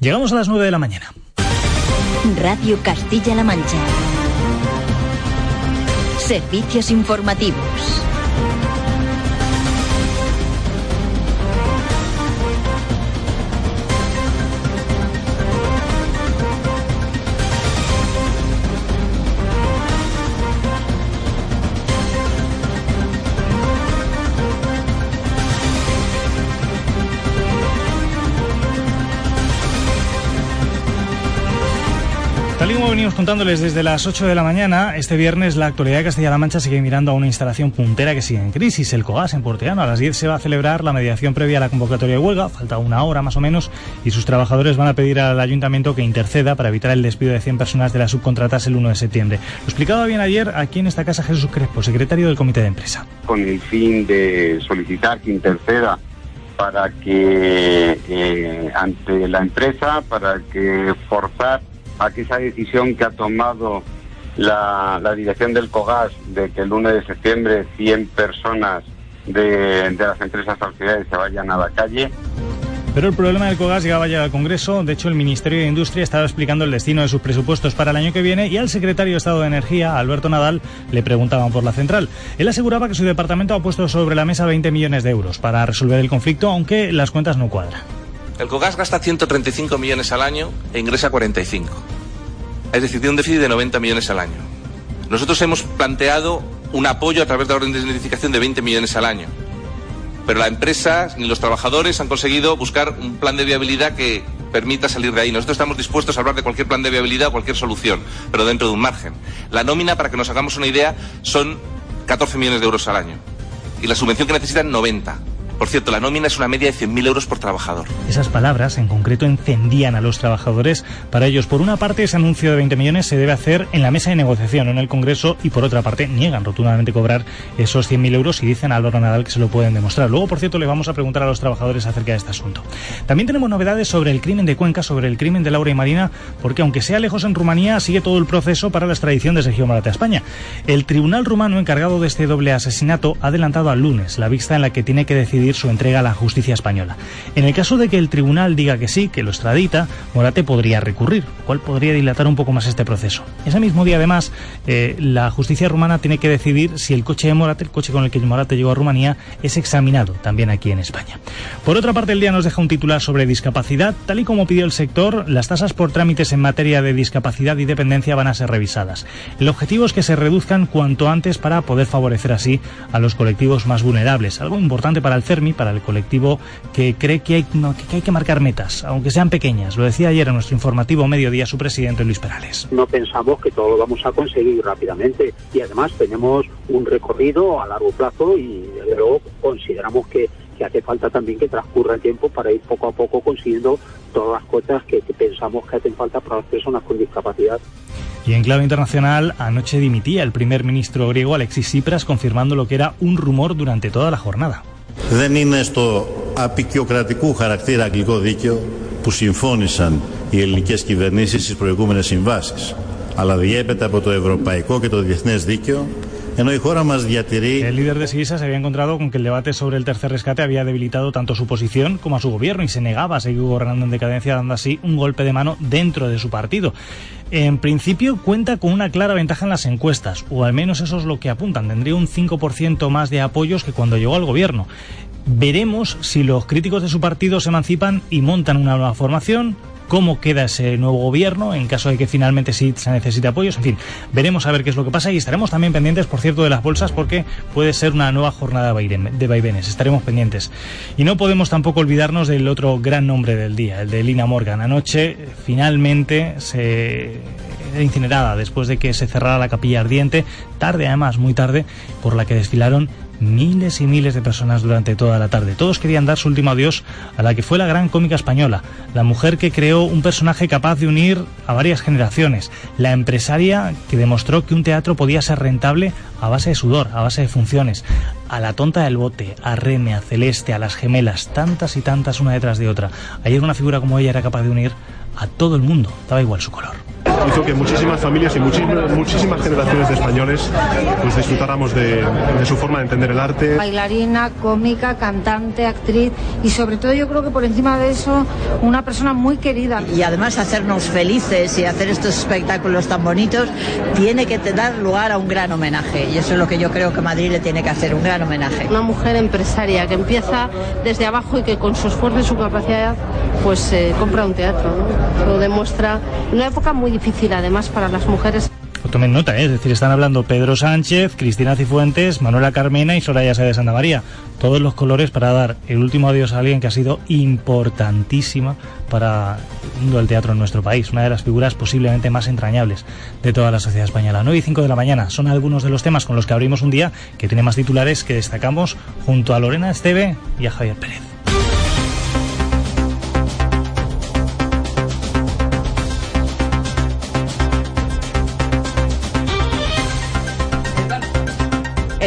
Llegamos a las 9 de la mañana. Radio Castilla-La Mancha. Servicios informativos. Tal como venimos contándoles desde las 8 de la mañana, este viernes la actualidad de Castilla-La Mancha sigue mirando a una instalación puntera que sigue en crisis, el COGAS en Porteano. A las 10 se va a celebrar la mediación previa a la convocatoria de huelga, falta una hora más o menos, y sus trabajadores van a pedir al ayuntamiento que interceda para evitar el despido de 100 personas de las subcontratas el 1 de septiembre. Lo explicaba bien ayer aquí en esta casa Jesús Crespo, secretario del Comité de Empresa. Con el fin de solicitar que interceda para que eh, ante la empresa, para que forzar a que esa decisión que ha tomado la, la dirección del COGAS de que el 1 de septiembre 100 personas de, de las empresas auxiliares se vayan a la calle. Pero el problema del COGAS llegaba ya al Congreso. De hecho, el Ministerio de Industria estaba explicando el destino de sus presupuestos para el año que viene y al secretario de Estado de Energía, Alberto Nadal, le preguntaban por la central. Él aseguraba que su departamento ha puesto sobre la mesa 20 millones de euros para resolver el conflicto, aunque las cuentas no cuadran. El COGAS gasta 135 millones al año e ingresa 45. Es decir, tiene un déficit de 90 millones al año. Nosotros hemos planteado un apoyo a través de la orden de indemnificación de 20 millones al año. Pero la empresa ni los trabajadores han conseguido buscar un plan de viabilidad que permita salir de ahí. Nosotros estamos dispuestos a hablar de cualquier plan de viabilidad o cualquier solución, pero dentro de un margen. La nómina, para que nos hagamos una idea, son 14 millones de euros al año. Y la subvención que necesitan, 90. Por cierto, la nómina es una media de 100.000 euros por trabajador. Esas palabras, en concreto, encendían a los trabajadores. Para ellos, por una parte, ese anuncio de 20 millones se debe hacer en la mesa de negociación, no en el Congreso, y por otra parte, niegan rotundamente cobrar esos 100.000 euros y dicen a Álvaro Nadal que se lo pueden demostrar. Luego, por cierto, le vamos a preguntar a los trabajadores acerca de este asunto. También tenemos novedades sobre el crimen de Cuenca, sobre el crimen de Laura y Marina, porque aunque sea lejos en Rumanía, sigue todo el proceso para la extradición de Sergio Morata España. El tribunal rumano encargado de este doble asesinato ha adelantado al lunes la vista en la que tiene que decidir su entrega a la justicia española. En el caso de que el tribunal diga que sí, que lo extradita, Morate podría recurrir, lo cual podría dilatar un poco más este proceso. Ese mismo día, además, eh, la justicia rumana tiene que decidir si el coche de Morate, el coche con el que Morate llegó a Rumanía, es examinado también aquí en España. Por otra parte, el día nos deja un titular sobre discapacidad. Tal y como pidió el sector, las tasas por trámites en materia de discapacidad y dependencia van a ser revisadas. El objetivo es que se reduzcan cuanto antes para poder favorecer así a los colectivos más vulnerables. Algo importante para el Para el colectivo que cree que hay, no, que hay que marcar metas, aunque sean pequeñas. Lo decía ayer en nuestro informativo Mediodía su presidente Luis Perales. No pensamos que todo lo vamos a conseguir rápidamente y además tenemos un recorrido a largo plazo y luego consideramos que, que hace falta también que transcurra el tiempo para ir poco a poco consiguiendo todas las cosas que, que pensamos que hacen falta para las personas con discapacidad. Y en clave internacional, anoche dimitía el primer ministro griego Alexis Tsipras confirmando lo que era un rumor durante toda la jornada. Δεν είναι στο απεικιοκρατικού χαρακτήρα αγγλικό δίκαιο που συμφώνησαν οι ελληνικές κυβερνήσεις στις προηγούμενες συμβάσεις, αλλά διέπεται από το ευρωπαϊκό και το διεθνές δίκαιο El líder de Siriza se había encontrado con que el debate sobre el tercer rescate había debilitado tanto su posición como a su gobierno y se negaba a seguir gobernando en decadencia, dando así un golpe de mano dentro de su partido. En principio cuenta con una clara ventaja en las encuestas, o al menos eso es lo que apuntan. Tendría un 5% más de apoyos que cuando llegó al gobierno. Veremos si los críticos de su partido se emancipan y montan una nueva formación, cómo queda ese nuevo gobierno en caso de que finalmente sí se necesite apoyos. En fin, veremos a ver qué es lo que pasa y estaremos también pendientes, por cierto, de las bolsas porque puede ser una nueva jornada de vaivenes. Estaremos pendientes. Y no podemos tampoco olvidarnos del otro gran nombre del día, el de Lina Morgan. Anoche finalmente se incinerada después de que se cerrara la capilla ardiente, tarde además, muy tarde, por la que desfilaron miles y miles de personas durante toda la tarde. Todos querían dar su último adiós a la que fue la gran cómica española, la mujer que creó un personaje capaz de unir a varias generaciones, la empresaria que demostró que un teatro podía ser rentable a base de sudor, a base de funciones, a la tonta del bote, a Reme, a Celeste, a las gemelas, tantas y tantas una detrás de otra. Ayer una figura como ella era capaz de unir a todo el mundo, daba igual su color hizo que muchísimas familias y muchísimas, muchísimas generaciones de españoles pues disfrutáramos de, de, su forma de entender el arte. Bailarina, cómica, cantante, actriz y sobre todo yo creo que por encima de eso una persona muy querida. Y además hacernos felices y hacer estos espectáculos tan bonitos tiene que dar lugar a un gran homenaje y eso es lo que yo creo que Madrid le tiene que hacer, un gran homenaje. Una mujer empresaria que empieza desde abajo y que con su esfuerzo y su capacidad pues eh, compra un teatro, ¿no? lo demuestra. Una época muy difícil además para las mujeres. Tomen nota, ¿eh? es decir, están hablando Pedro Sánchez, Cristina Cifuentes, Manuela Carmena y Soraya Sáez de Santa María. Todos los colores para dar el último adiós a alguien que ha sido importantísima para el mundo del teatro en nuestro país, una de las figuras posiblemente más entrañables de toda la sociedad española. 9 y 5 de la mañana son algunos de los temas con los que abrimos un día que tiene más titulares que destacamos junto a Lorena Esteve y a Javier Pérez.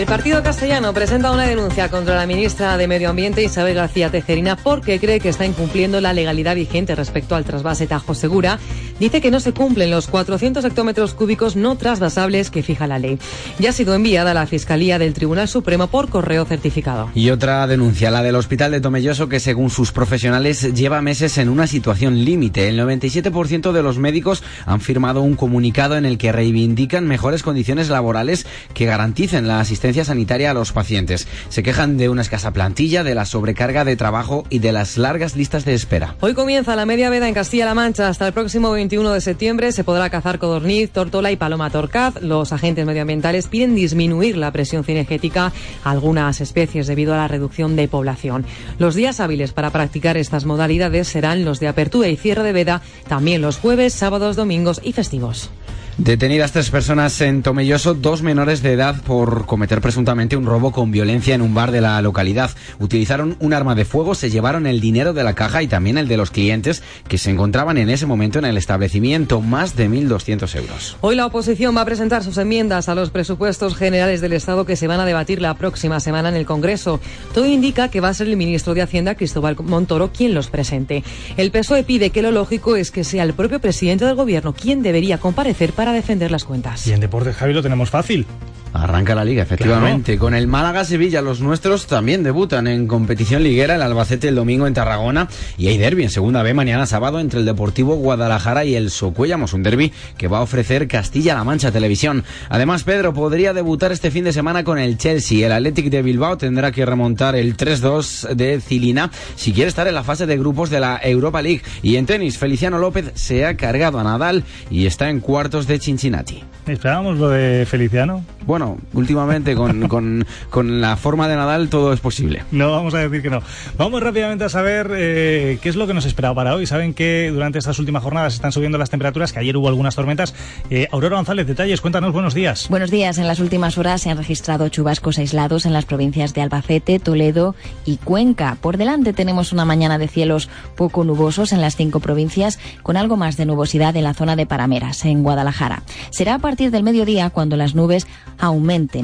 El Partido Castellano presenta una denuncia contra la ministra de Medio Ambiente Isabel García Tejerina porque cree que está incumpliendo la legalidad vigente respecto al trasvase Tajo Segura. Dice que no se cumplen los 400 hectómetros cúbicos no trasvasables que fija la ley. Ya ha sido enviada a la Fiscalía del Tribunal Supremo por correo certificado. Y otra denuncia, la del Hospital de Tomelloso, que según sus profesionales lleva meses en una situación límite. El 97% de los médicos han firmado un comunicado en el que reivindican mejores condiciones laborales que garanticen la asistencia sanitaria a los pacientes. Se quejan de una escasa plantilla, de la sobrecarga de trabajo y de las largas listas de espera. Hoy comienza la media veda en Castilla-La Mancha. Hasta el próximo 21 de septiembre se podrá cazar codorniz, tortola y paloma torcaz. Los agentes medioambientales piden disminuir la presión cinegética a algunas especies debido a la reducción de población. Los días hábiles para practicar estas modalidades serán los de apertura y cierre de veda, también los jueves, sábados, domingos y festivos. Detenidas tres personas en Tomelloso, dos menores de edad por cometer presuntamente un robo con violencia en un bar de la localidad. Utilizaron un arma de fuego, se llevaron el dinero de la caja y también el de los clientes que se encontraban en ese momento en el establecimiento, más de 1.200 euros. Hoy la oposición va a presentar sus enmiendas a los presupuestos generales del Estado que se van a debatir la próxima semana en el Congreso. Todo indica que va a ser el ministro de Hacienda, Cristóbal Montoro, quien los presente. El PSOE pide que lo lógico es que sea el propio presidente del Gobierno quien debería comparecer para para defender las cuentas. Y en Deportes, Javi, lo tenemos fácil. Arranca la liga, efectivamente. Con el Málaga-Sevilla, los nuestros también debutan en competición liguera, el Albacete el domingo en Tarragona y hay derby en segunda B mañana sábado entre el Deportivo Guadalajara y el Socuellamos, un derby que va a ofrecer Castilla-La Mancha Televisión. Además, Pedro podría debutar este fin de semana con el Chelsea. El Athletic de Bilbao tendrá que remontar el 3-2 de Cilina si quiere estar en la fase de grupos de la Europa League. Y en tenis, Feliciano López se ha cargado a Nadal y está en cuartos de Cincinnati. ¿Esperábamos lo de Feliciano? Bueno, últimamente con, con, con, la forma de Nadal todo es posible. No, vamos a decir que no. Vamos rápidamente a saber eh, qué es lo que nos esperaba para hoy. Saben que durante estas últimas jornadas están subiendo las temperaturas, que ayer hubo algunas tormentas. Eh, Aurora González, detalles, cuéntanos, buenos días. Buenos días. En las últimas horas se han registrado chubascos aislados en las provincias de Albacete, Toledo y Cuenca. Por delante tenemos una mañana de cielos poco nubosos en las cinco provincias, con algo más de nubosidad en la zona de Parameras, en Guadalajara. Será a partir del mediodía cuando las nubes aumenten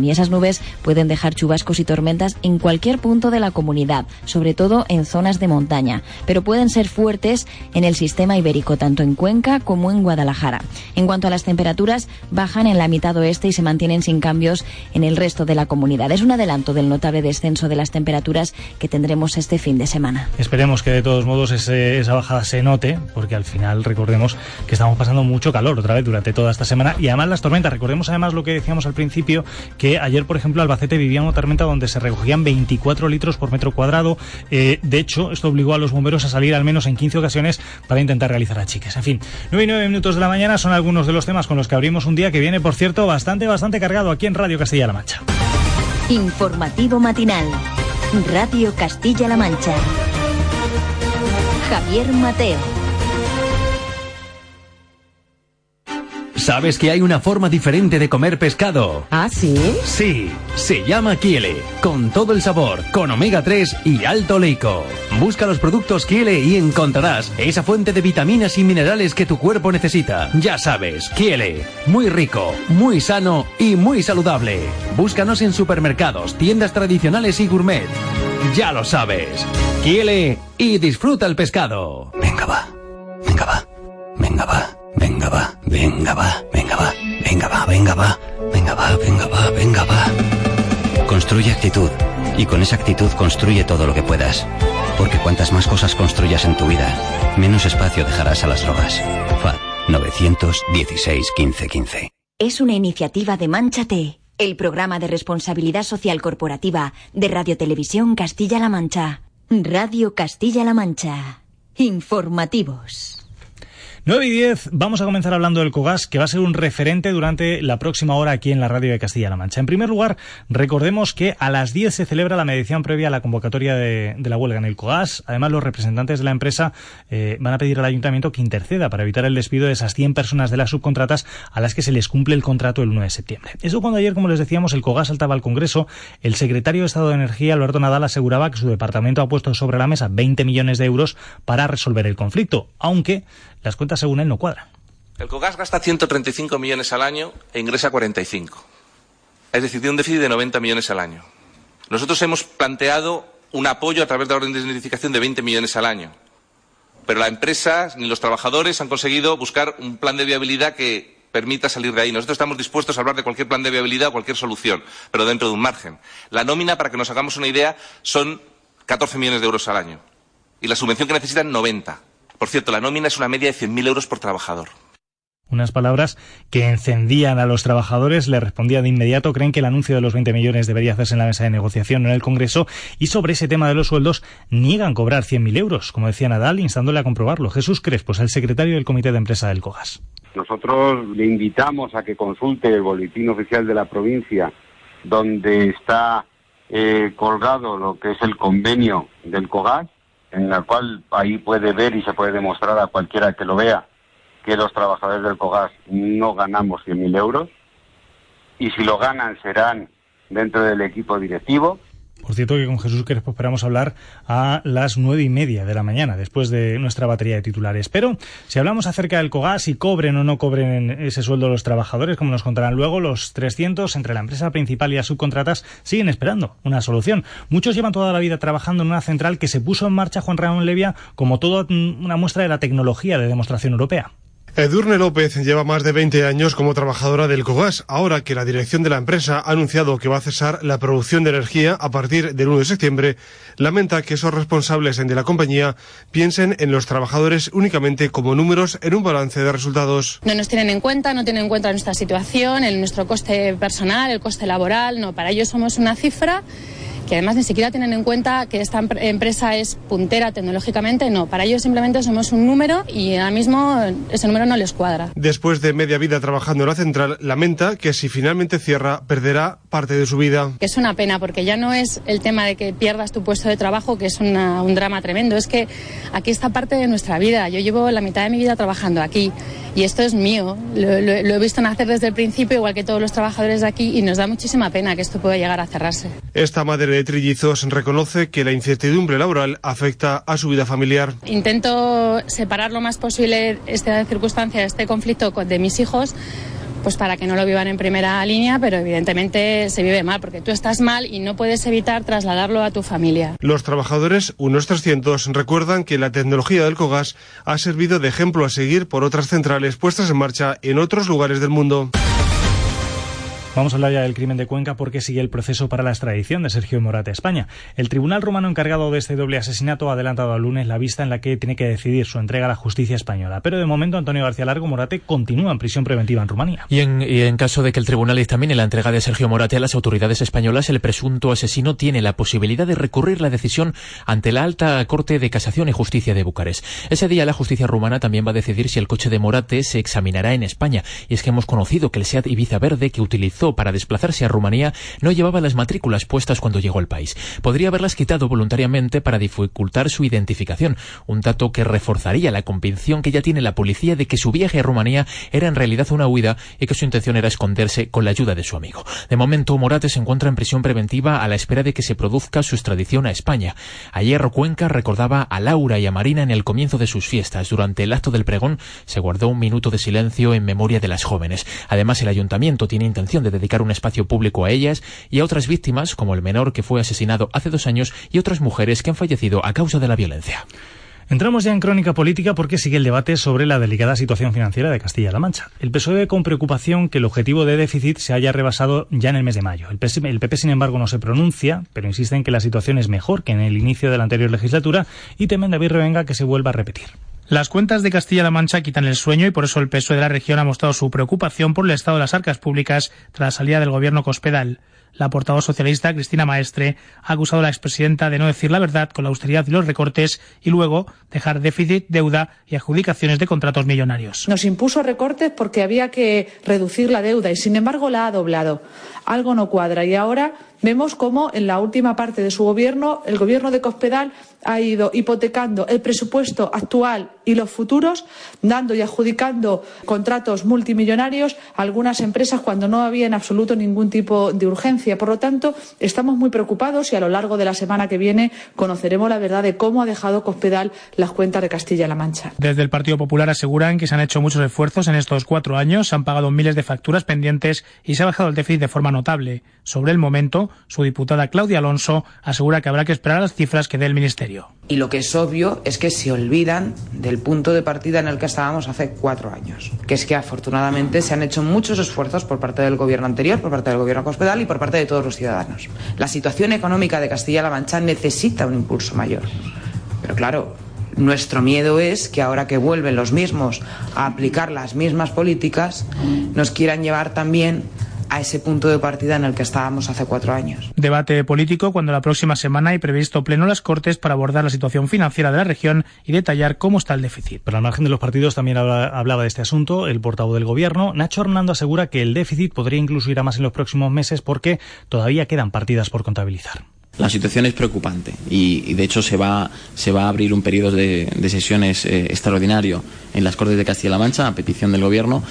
y esas nubes pueden dejar chubascos y tormentas en cualquier punto de la comunidad, sobre todo en zonas de montaña, pero pueden ser fuertes en el sistema ibérico, tanto en Cuenca como en Guadalajara. En cuanto a las temperaturas, bajan en la mitad oeste y se mantienen sin cambios en el resto de la comunidad. Es un adelanto del notable descenso de las temperaturas que tendremos este fin de semana. Esperemos que de todos modos esa bajada se note, porque al final recordemos que estamos pasando mucho calor otra vez durante toda esta semana y además las tormentas. Recordemos además lo que decíamos al principio, que ayer, por ejemplo, Albacete vivía una tormenta donde se recogían 24 litros por metro cuadrado. Eh, de hecho, esto obligó a los bomberos a salir al menos en 15 ocasiones para intentar realizar achiques. En fin, 9 y 9 minutos de la mañana son algunos de los temas con los que abrimos un día que viene, por cierto, bastante, bastante cargado aquí en Radio Castilla-La Mancha. Informativo matinal. Radio Castilla-La Mancha. Javier Mateo. ¿Sabes que hay una forma diferente de comer pescado? ¿Ah, sí? Sí, se llama Kiele, con todo el sabor, con omega 3 y alto oleico. Busca los productos Kiele y encontrarás esa fuente de vitaminas y minerales que tu cuerpo necesita. Ya sabes, Kiele, muy rico, muy sano y muy saludable. Búscanos en supermercados, tiendas tradicionales y gourmet. Ya lo sabes. Kiele y disfruta el pescado. Venga va, venga va, venga va. Venga va, venga va, venga va, venga va, venga va, venga va, venga va, venga va. Construye actitud y con esa actitud construye todo lo que puedas. Porque cuantas más cosas construyas en tu vida, menos espacio dejarás a las drogas. FAD 916 1515. Es una iniciativa de Manchate, el programa de responsabilidad social corporativa de Radio Televisión Castilla-La Mancha. Radio Castilla-La Mancha. Informativos. 9 y 10, vamos a comenzar hablando del COGAS, que va a ser un referente durante la próxima hora aquí en la radio de Castilla-La Mancha. En primer lugar, recordemos que a las 10 se celebra la medición previa a la convocatoria de, la huelga en el COGAS. Además, los representantes de la empresa eh, van a pedir al ayuntamiento que interceda para evitar el despido de esas 100 personas de las subcontratas a las que se les cumple el contrato el 1 de septiembre. Eso cuando ayer, como les decíamos, el COGAS saltaba al Congreso, el secretario de Estado de Energía, Alberto Nadal, aseguraba que su departamento ha puesto sobre la mesa 20 millones de euros para resolver el conflicto, aunque las cuentas según él no cuadran. El COGAS gasta 135 millones al año e ingresa 45. Es decir, tiene un déficit de 90 millones al año. Nosotros hemos planteado un apoyo a través de la orden de indemnificación de 20 millones al año. Pero la empresa ni los trabajadores han conseguido buscar un plan de viabilidad que permita salir de ahí. Nosotros estamos dispuestos a hablar de cualquier plan de viabilidad o cualquier solución, pero dentro de un margen. La nómina, para que nos hagamos una idea, son 14 millones de euros al año. Y la subvención que necesitan, 90. Por cierto, la nómina es una media de 100.000 euros por trabajador. Unas palabras que encendían a los trabajadores, le respondía de inmediato, creen que el anuncio de los 20 millones debería hacerse en la mesa de negociación en el Congreso y sobre ese tema de los sueldos niegan cobrar 100.000 euros, como decía Nadal, instándole a comprobarlo. Jesús Crespo es el secretario del Comité de Empresa del COGAS. Nosotros le invitamos a que consulte el boletín oficial de la provincia, donde está eh, colgado lo que es el convenio del COGAS, en la cual ahí puede ver y se puede demostrar a cualquiera que lo vea que los trabajadores del COGAS no ganamos 100.000 euros. Y si lo ganan serán dentro del equipo directivo por cierto que con Jesús Crespo esperamos hablar a las nueve y media de la mañana, después de nuestra batería de titulares. Pero si hablamos acerca del COGAS, si cobren o no cobren ese sueldo los trabajadores, como nos contarán luego, los 300 entre la empresa principal y las subcontratas siguen esperando una solución. Muchos llevan toda la vida trabajando en una central que se puso en marcha Juan Ramón Levia como toda una muestra de la tecnología de demostración europea. Edurne López lleva más de 20 años como trabajadora del COGAS. Ahora que la dirección de la empresa ha anunciado que va a cesar la producción de energía a partir del 1 de septiembre, lamenta que esos responsables de la compañía piensen en los trabajadores únicamente como números en un balance de resultados. No nos tienen en cuenta, no tienen en cuenta nuestra situación, el, nuestro coste personal, el coste laboral. No, para ellos somos una cifra que además ni siquiera tienen en cuenta que esta empresa es puntera tecnológicamente, no, para ellos simplemente somos un número y ahora mismo ese número no les cuadra. Después de media vida trabajando en la central, lamenta que si finalmente cierra, perderá parte de su vida. Es una pena porque ya no es el tema de que pierdas tu puesto de trabajo, que es un drama tremendo, es que aquí está parte de nuestra vida. Yo llevo la mitad de mi vida trabajando aquí y esto es mío. Lo, he visto nacer desde el principio, igual que todos los trabajadores de aquí, y nos da muchísima pena que esto pueda llegar a cerrarse. Esta madre de trillizos reconoce que la incertidumbre laboral afecta a su vida familiar. Intento separar lo más posible esta circunstancia, este conflicto de mis hijos pues para que no lo vivan en primera línea, pero evidentemente se vive mal, porque tú estás mal y no puedes evitar trasladarlo a tu familia. Los trabajadores, unos 300, recuerdan que la tecnología del COGAS ha servido de ejemplo a seguir por otras centrales puestas en marcha en otros lugares del mundo. Vamos a hablar ya del crimen de Cuenca porque sigue el proceso para la extradición de Sergio Morate a España. El tribunal romano encargado de este doble asesinato ha adelantado al lunes la vista en la que tiene que decidir su entrega a la justicia española. Pero de momento Antonio García Largo Morate continúa en prisión preventiva en Rumanía. Y en, caso de que el tribunal dictamine la entrega de Sergio Morate a las autoridades españolas, el presunto asesino tiene la posibilidad de recurrir la decisión ante la alta Corte de Casación y Justicia de Bucarest. Ese día la justicia rumana también va a decidir si el coche de Morate se examinará en España. Y es que hemos conocido que el SEAT Ibiza Verde que utilizó para desplazarse a Rumanía no llevaba las matrículas puestas cuando llegó al país. Podría haberlas quitado voluntariamente para dificultar su identificación, un dato que reforzaría la convicción que ya tiene la policía de que su viaje a Rumanía era en realidad una huida y que su intención era esconderse con la ayuda de su amigo. De momento, Morate se encuentra en prisión preventiva a la espera de que se produzca su extradición a España. Ayer Cuenca recordaba a Laura y a Marina en el comienzo de sus fiestas. Durante el acto del pregón se guardó un minuto de silencio en memoria de las jóvenes. Además, el ayuntamiento tiene intención de dedicar un espacio público a ellas y a otras víctimas, como el menor que fue asesinado hace dos años y otras mujeres que han fallecido a causa de la violencia. Entramos ya en crónica política porque sigue el debate sobre la delicada situación financiera de Castilla-La Mancha. El PSOE ve con preocupación que el objetivo de déficit se haya rebasado ya en el mes de mayo. El PP, sin embargo, no se pronuncia, pero insiste en que la situación es mejor que en el inicio de la anterior legislatura y temen David Revenga que se vuelva a repetir. Las cuentas de Castilla-La Mancha quitan el sueño y por eso el PSOE de la región ha mostrado su preocupación por el estado de las arcas públicas tras la salida del gobierno Cospedal. La portavoz socialista, Cristina Maestre, ha acusado a la expresidenta de no decir la verdad con la austeridad y los recortes y luego dejar déficit, deuda y adjudicaciones de contratos millonarios. Nos impuso recortes porque había que reducir la deuda y, sin embargo, la ha doblado. Algo no cuadra y ahora vemos cómo en la última parte de su gobierno, el gobierno de Cospedal ha ido hipotecando el presupuesto actual y los futuros, dando y adjudicando contratos multimillonarios a algunas empresas cuando no había en absoluto ningún tipo de urgencia. Por lo tanto, estamos muy preocupados y a lo largo de la semana que viene conoceremos la verdad de cómo ha dejado Cospedal las cuentas de Castilla-La Mancha. Desde el Partido Popular aseguran que se han hecho muchos esfuerzos en estos cuatro años, se han pagado miles de facturas pendientes y se ha bajado el déficit de forma notable. Sobre el momento, su diputada Claudia Alonso asegura que habrá que esperar a las cifras que dé el Ministerio. Y lo que es obvio es que se olvidan del punto de partida en el que estábamos hace cuatro años, que es que afortunadamente se han hecho muchos esfuerzos por parte del gobierno anterior, por parte del gobierno Cospedal y por parte de todos los ciudadanos. La situación económica de Castilla-La Mancha necesita un impulso mayor. Pero claro, nuestro miedo es que ahora que vuelven los mismos a aplicar las mismas políticas, nos quieran llevar también a ese punto de partida en el que estábamos hace cuatro años. Debate político cuando la próxima semana hay previsto pleno las Cortes para abordar la situación financiera de la región y detallar cómo está el déficit. Pero al margen de los partidos también hablaba de este asunto el portavoz del Gobierno. Nacho Hernando asegura que el déficit podría incluso ir a más en los próximos meses porque todavía quedan partidas por contabilizar. La situación es preocupante y, de hecho se va, se va a abrir un periodo de, sesiones eh, extraordinario en las Cortes de Castilla-La Mancha a petición del Gobierno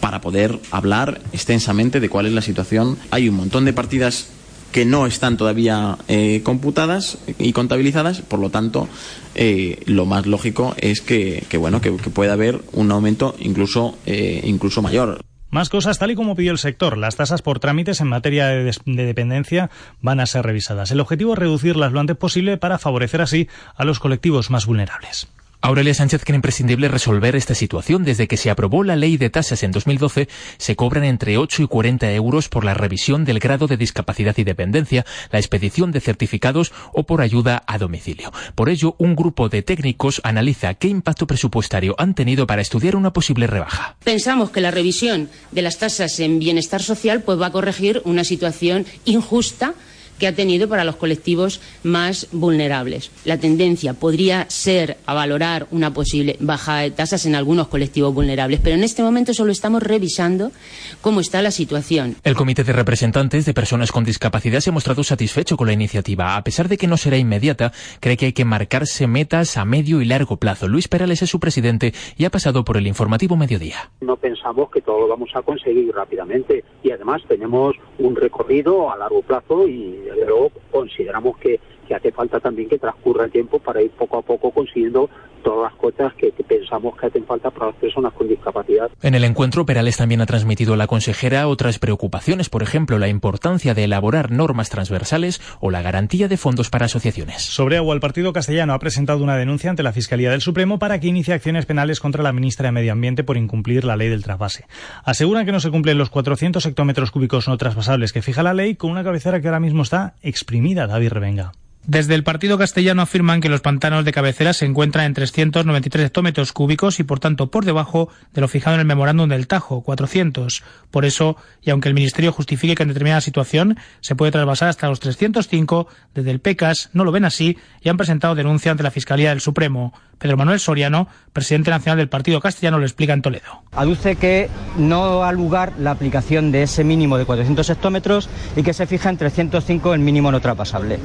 para poder hablar extensamente de cuál es la situación. Hay un montón de partidas que no están todavía eh, computadas y contabilizadas, por lo tanto, eh, lo más lógico es que, bueno, que, pueda haber un aumento incluso, eh, incluso mayor. Más cosas, tal y como pidió el sector, las tasas por trámites en materia de, de, dependencia van a ser revisadas. El objetivo es reducirlas lo antes posible para favorecer así a los colectivos más vulnerables. Aurelia Sánchez cree imprescindible resolver esta situación. Desde que se aprobó la ley de tasas en 2012, se cobran entre 8 y 40 euros por la revisión del grado de discapacidad y dependencia, la expedición de certificados o por ayuda a domicilio. Por ello, un grupo de técnicos analiza qué impacto presupuestario han tenido para estudiar una posible rebaja. Pensamos que la revisión de las tasas en bienestar social pues, va a corregir una situación injusta que ha tenido para los colectivos más vulnerables. La tendencia podría ser a valorar una posible baja de tasas en algunos colectivos vulnerables, pero en este momento solo estamos revisando cómo está la situación. El Comité de Representantes de Personas con Discapacidad se ha mostrado satisfecho con la iniciativa. A pesar de que no será inmediata, cree que hay que marcarse metas a medio y largo plazo. Luis Perales es su presidente y ha pasado por el informativo mediodía. No pensamos que todo lo vamos a conseguir rápidamente y además tenemos un recorrido a largo plazo y desde luego consideramos que, que hace falta también que transcurra el tiempo para ir poco a poco consiguiendo todas las cosas que, pensamos que hacen falta para las personas con discapacidad. En el encuentro, Perales también ha transmitido a la consejera otras preocupaciones, por ejemplo, la importancia de elaborar normas transversales o la garantía de fondos para asociaciones. Sobre agua, el Partido Castellano ha presentado una denuncia ante la Fiscalía del Supremo para que inicie acciones penales contra la ministra de Medio Ambiente por incumplir la ley del trasvase. Aseguran que no se cumplen los 400 hectómetros cúbicos no trasvasables que fija la ley con una cabecera que ahora mismo está exprimida, David Revenga. Desde el partido castellano afirman que los pantanos de cabecera se encuentran en 393 hectómetros cúbicos y por tanto por debajo de lo fijado en el memorándum del Tajo, 400. Por eso, y aunque el Ministerio justifique que en determinada situación se puede trasvasar hasta los 305, desde el PECAS no lo ven así y han presentado denuncia ante la Fiscalía del Supremo. Pedro Manuel Soriano, presidente nacional del Partido Castellano, lo explica en Toledo. Aduce que no ha lugar la aplicación de ese mínimo de 400 hectómetros y que se fija en 305 el mínimo no traspasable.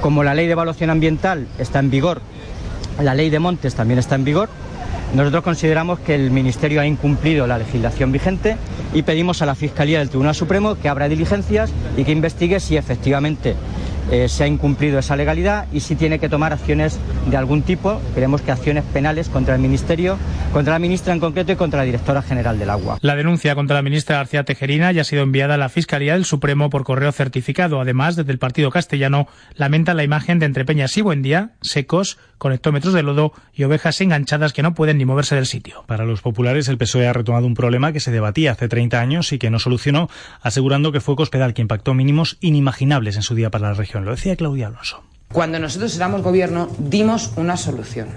Como ley de evaluación ambiental está en vigor, la ley de montes también está en vigor, nosotros consideramos que el Ministerio ha incumplido la legislación vigente y pedimos a la Fiscalía del Tribunal Supremo que abra diligencias y que investigue si efectivamente eh, se ha incumplido esa legalidad y si tiene que tomar acciones de algún tipo. Queremos que acciones penales contra el Ministerio, contra la ministra en concreto y contra la directora general del agua. La denuncia contra la ministra García Tejerina ya ha sido enviada a la Fiscalía del Supremo por correo certificado. Además, desde el Partido Castellano lamentan la imagen de Entrepeñas y Buendía secos con hectómetros de lodo y ovejas enganchadas que no pueden ni moverse del sitio. Para los populares, el PSOE ha retomado un problema que se debatía hace 30 años y que no solucionó, asegurando que fue Cospedal quien pactó mínimos inimaginables en su día para la región. Lo decía Claudia Alonso. Cuando nosotros éramos gobierno, dimos una solución.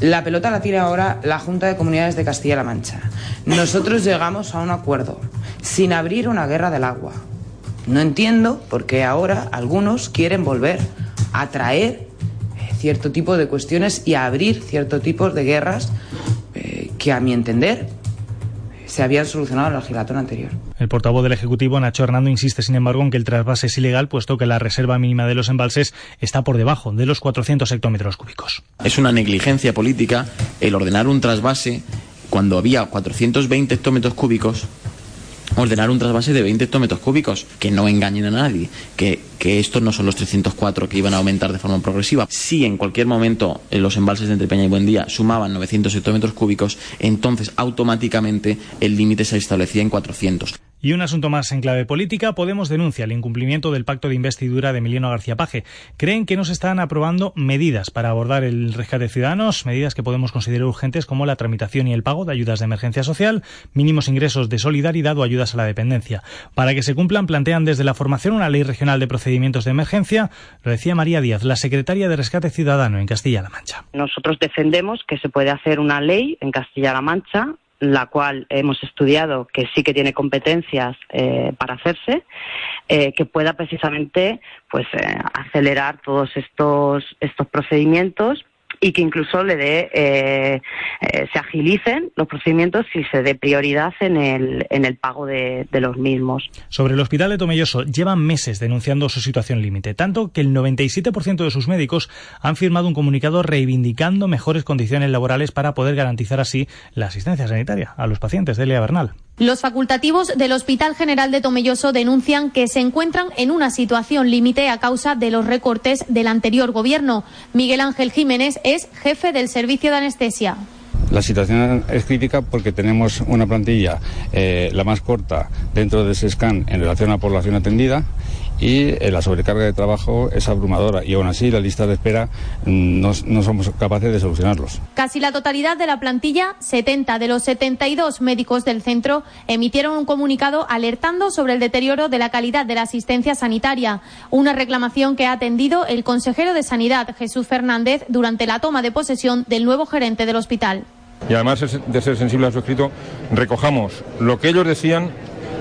La pelota la tira ahora la Junta de Comunidades de Castilla-La Mancha. Nosotros llegamos a un acuerdo sin abrir una guerra del agua. No entiendo por qué ahora algunos quieren volver a traer cierto tipo de cuestiones y a abrir cierto tipo de guerras eh, que, a mi entender, se habían solucionado en la legislatura anterior. El portavoz del Ejecutivo, Nacho Hernando, insiste, sin embargo, en que el trasvase es ilegal, puesto que la reserva mínima de los embalses está por debajo de los 400 hectómetros cúbicos. Es una negligencia política el ordenar un trasvase cuando había 420 hectómetros cúbicos ordenar un trasvase de 20 hectómetros cúbicos, que no engañen a nadie, que, que estos no son los 304 que iban a aumentar de forma progresiva. Si en cualquier momento en los embalses de Entrepeña y Buendía sumaban 900 hectómetros cúbicos, entonces automáticamente el límite se establecía en 400. Y un asunto más en clave política, Podemos denuncia el incumplimiento del pacto de investidura de Emiliano García Paje. Creen que no se están aprobando medidas para abordar el rescate de ciudadanos, medidas que podemos considerar urgentes como la tramitación y el pago de ayudas de emergencia social, mínimos ingresos de solidaridad o ayudas a la dependencia. Para que se cumplan, plantean desde la formación una ley regional de procedimientos de emergencia, lo decía María Díaz, la secretaria de Rescate Ciudadano en Castilla-La Mancha. Nosotros defendemos que se puede hacer una ley en Castilla-La Mancha la cual hemos estudiado que sí que tiene competencias eh, para hacerse, eh, que pueda precisamente pues eh, acelerar todos estos estos procedimientos y que incluso le dé, eh, eh, se agilicen los procedimientos y se dé prioridad en el, en el pago de, de, los mismos. Sobre el hospital de Tomelloso, llevan meses denunciando su situación límite, tanto que el 97% de sus médicos han firmado un comunicado reivindicando mejores condiciones laborales para poder garantizar así la asistencia sanitaria a los pacientes. Delia Bernal. Los facultativos del Hospital General de Tomelloso denuncian que se encuentran en una situación límite a causa de los recortes del anterior gobierno. Miguel Ángel Jiménez es jefe del servicio de anestesia. La situación es crítica porque tenemos una plantilla eh, la más corta dentro de ese scan en relación a la población atendida y eh, la sobrecarga de trabajo es abrumadora y aún así la lista de espera mm, no, no, somos capaces de solucionarlos. Casi la totalidad de la plantilla, 70 de los 72 médicos del centro, emitieron un comunicado alertando sobre el deterioro de la calidad de la asistencia sanitaria, una reclamación que ha atendido el consejero de Sanidad, Jesús Fernández, durante la toma de posesión del nuevo gerente del hospital. Y además de ser sensible a su escrito, recojamos lo que ellos decían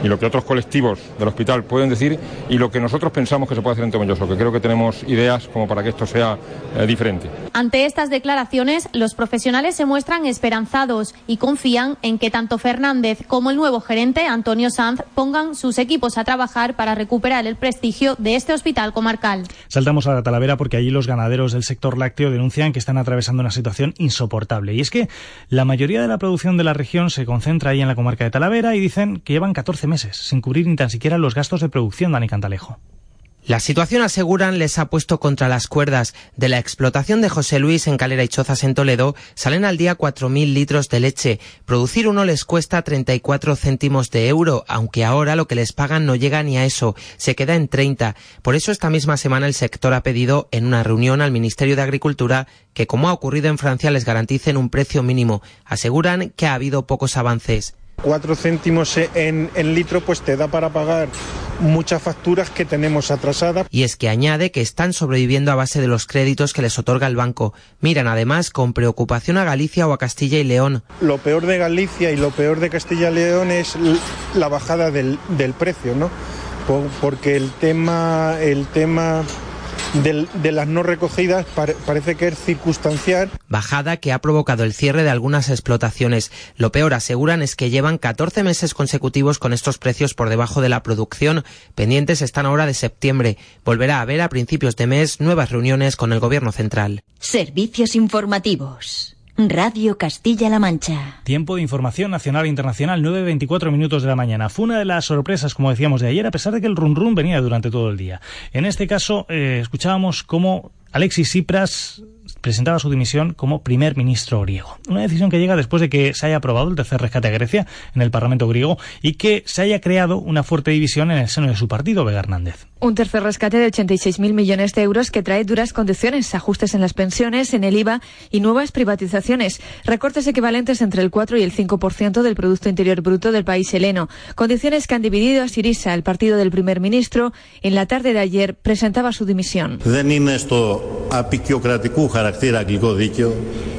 y lo que otros colectivos del hospital pueden decir y lo que nosotros pensamos que se puede hacer en Tomelloso, que creo que tenemos ideas como para que esto sea eh, diferente. Ante estas declaraciones, los profesionales se muestran esperanzados y confían en que tanto Fernández como el nuevo gerente, Antonio Sanz, pongan sus equipos a trabajar para recuperar el prestigio de este hospital comarcal. Saltamos a la Talavera porque allí los ganaderos del sector lácteo denuncian que están atravesando una situación insoportable. Y es que la mayoría de la producción de la región se concentra ahí en la comarca de Talavera y dicen que llevan 14 meses sin cubrir ni tan siquiera los gastos de producción, Dani Cantalejo. La situación, aseguran, les ha puesto contra las cuerdas. De la explotación de José Luis en Calera y Chozas en Toledo salen al día 4.000 litros de leche. Producir uno les cuesta 34 céntimos de euro, aunque ahora lo que les pagan no llega ni a eso, se queda en 30. Por eso esta misma semana el sector ha pedido en una reunión al Ministerio de Agricultura que, como ha ocurrido en Francia, les garanticen un precio mínimo. Aseguran que ha habido pocos avances. Cuatro céntimos en, en litro, pues te da para pagar muchas facturas que tenemos atrasadas. Y es que añade que están sobreviviendo a base de los créditos que les otorga el banco. Miran además con preocupación a Galicia o a Castilla y León. Lo peor de Galicia y lo peor de Castilla y León es la bajada del, del precio, ¿no? Porque el tema, el tema de las no recogidas parece que es circunstancial. Bajada que ha provocado el cierre de algunas explotaciones. Lo peor, aseguran, es que llevan 14 meses consecutivos con estos precios por debajo de la producción. Pendientes están ahora de septiembre. Volverá a haber a principios de mes nuevas reuniones con el Gobierno central. Servicios informativos. Radio Castilla-La Mancha. Tiempo de información nacional e internacional, 9.24 minutos de la mañana. Fue una de las sorpresas, como decíamos, de ayer, a pesar de que el run venía durante todo el día. En este caso, eh, escuchábamos cómo Alexis Tsipras presentaba su dimisión como primer ministro griego. Una decisión que llega después de que se haya aprobado el tercer rescate a Grecia en el Parlamento griego y que se haya creado una fuerte división en el seno de su partido, Vega Hernández. Un tercer rescate de 86.000 millones de euros que trae duras condiciones, ajustes en las pensiones, en el IVA y nuevas privatizaciones, recortes equivalentes entre el 4 y el 5% del Producto Interior Bruto del país heleno, condiciones que han dividido a Sirisa, el partido del primer ministro. En la tarde de ayer presentaba su dimisión.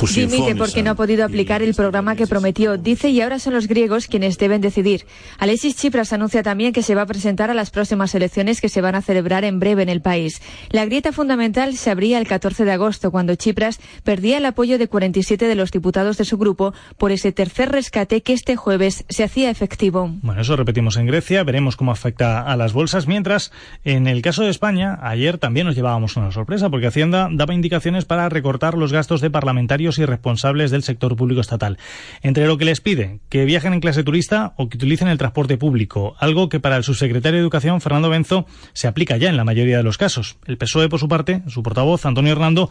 Dimite porque no ha podido aplicar el programa que prometió, dice, y ahora son los griegos quienes deben decidir. Alexis Tsipras anuncia también que se va a presentar a las próximas elecciones que se van a celebrar en breve en el país. La grieta fundamental se abría el 14 de agosto, cuando Tsipras perdía el apoyo de 47 de los diputados de su grupo por ese tercer rescate que este jueves se hacía efectivo. Bueno, eso repetimos en Grecia, veremos cómo afecta a las bolsas, mientras en el caso de España, ayer también nos llevábamos una sorpresa, porque Hacienda daba indicaciones para recortar los gastos de parlamentarios y responsables del sector público estatal. Entre lo que les pide, que viajen en clase turista o que utilicen el transporte público, algo que para el subsecretario de Educación, Fernando Benzo, se aplica ya en la mayoría de los casos. El PSOE, por su parte, su portavoz, Antonio Hernando,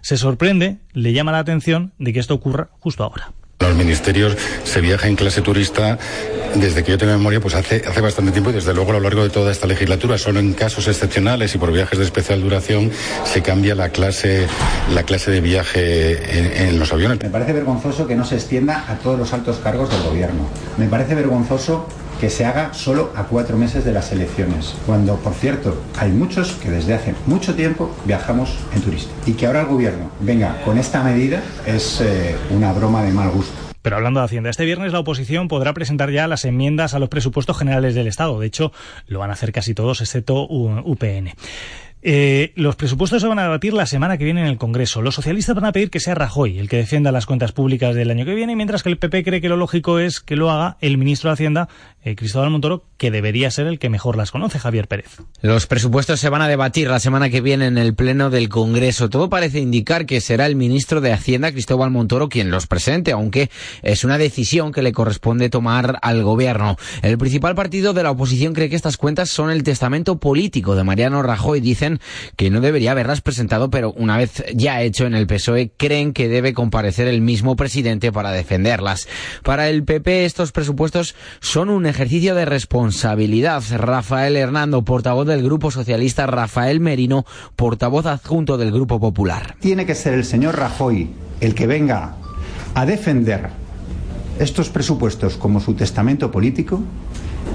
se sorprende, le llama la atención de que esto ocurra justo ahora. Los ministerios se viaja en clase turista desde que yo tengo memoria, pues hace, hace bastante tiempo y desde luego a lo largo de toda esta legislatura, solo en casos excepcionales y por viajes de especial duración, se cambia la clase, la clase de viaje en, los aviones. Me parece vergonzoso que no se extienda a todos los altos cargos del gobierno. Me parece vergonzoso que se haga solo a cuatro meses de las elecciones, cuando, por cierto, hay muchos que desde hace mucho tiempo viajamos en turista. Y que ahora el gobierno venga con esta medida es eh, una broma de mal gusto. Pero hablando de Hacienda, este viernes la oposición podrá presentar ya las enmiendas a los presupuestos generales del Estado. De hecho, lo van a hacer casi todos, excepto UPN. Eh, los presupuestos se van a debatir la semana que viene en el Congreso. Los socialistas van a pedir que sea Rajoy el que defienda las cuentas públicas del año que viene, mientras que el PP cree que lo lógico es que lo haga el ministro de Hacienda, eh, Cristóbal Montoro, que debería ser el que mejor las conoce, Javier Pérez. Los presupuestos se van a debatir la semana que viene en el Pleno del Congreso. Todo parece indicar que será el ministro de Hacienda, Cristóbal Montoro, quien los presente, aunque es una decisión que le corresponde tomar al Gobierno. El principal partido de la oposición cree que estas cuentas son el testamento político de Mariano Rajoy. Dicen que no debería haberlas presentado, pero una vez ya hecho en el PSOE, creen que debe comparecer el mismo presidente para defenderlas. Para el PP, estos presupuestos son un ejercicio de responsabilidad. Rafael Hernando, portavoz del Grupo Socialista, Rafael Merino, portavoz adjunto del Grupo Popular. Tiene que ser el señor Rajoy el que venga a defender estos presupuestos como su testamento político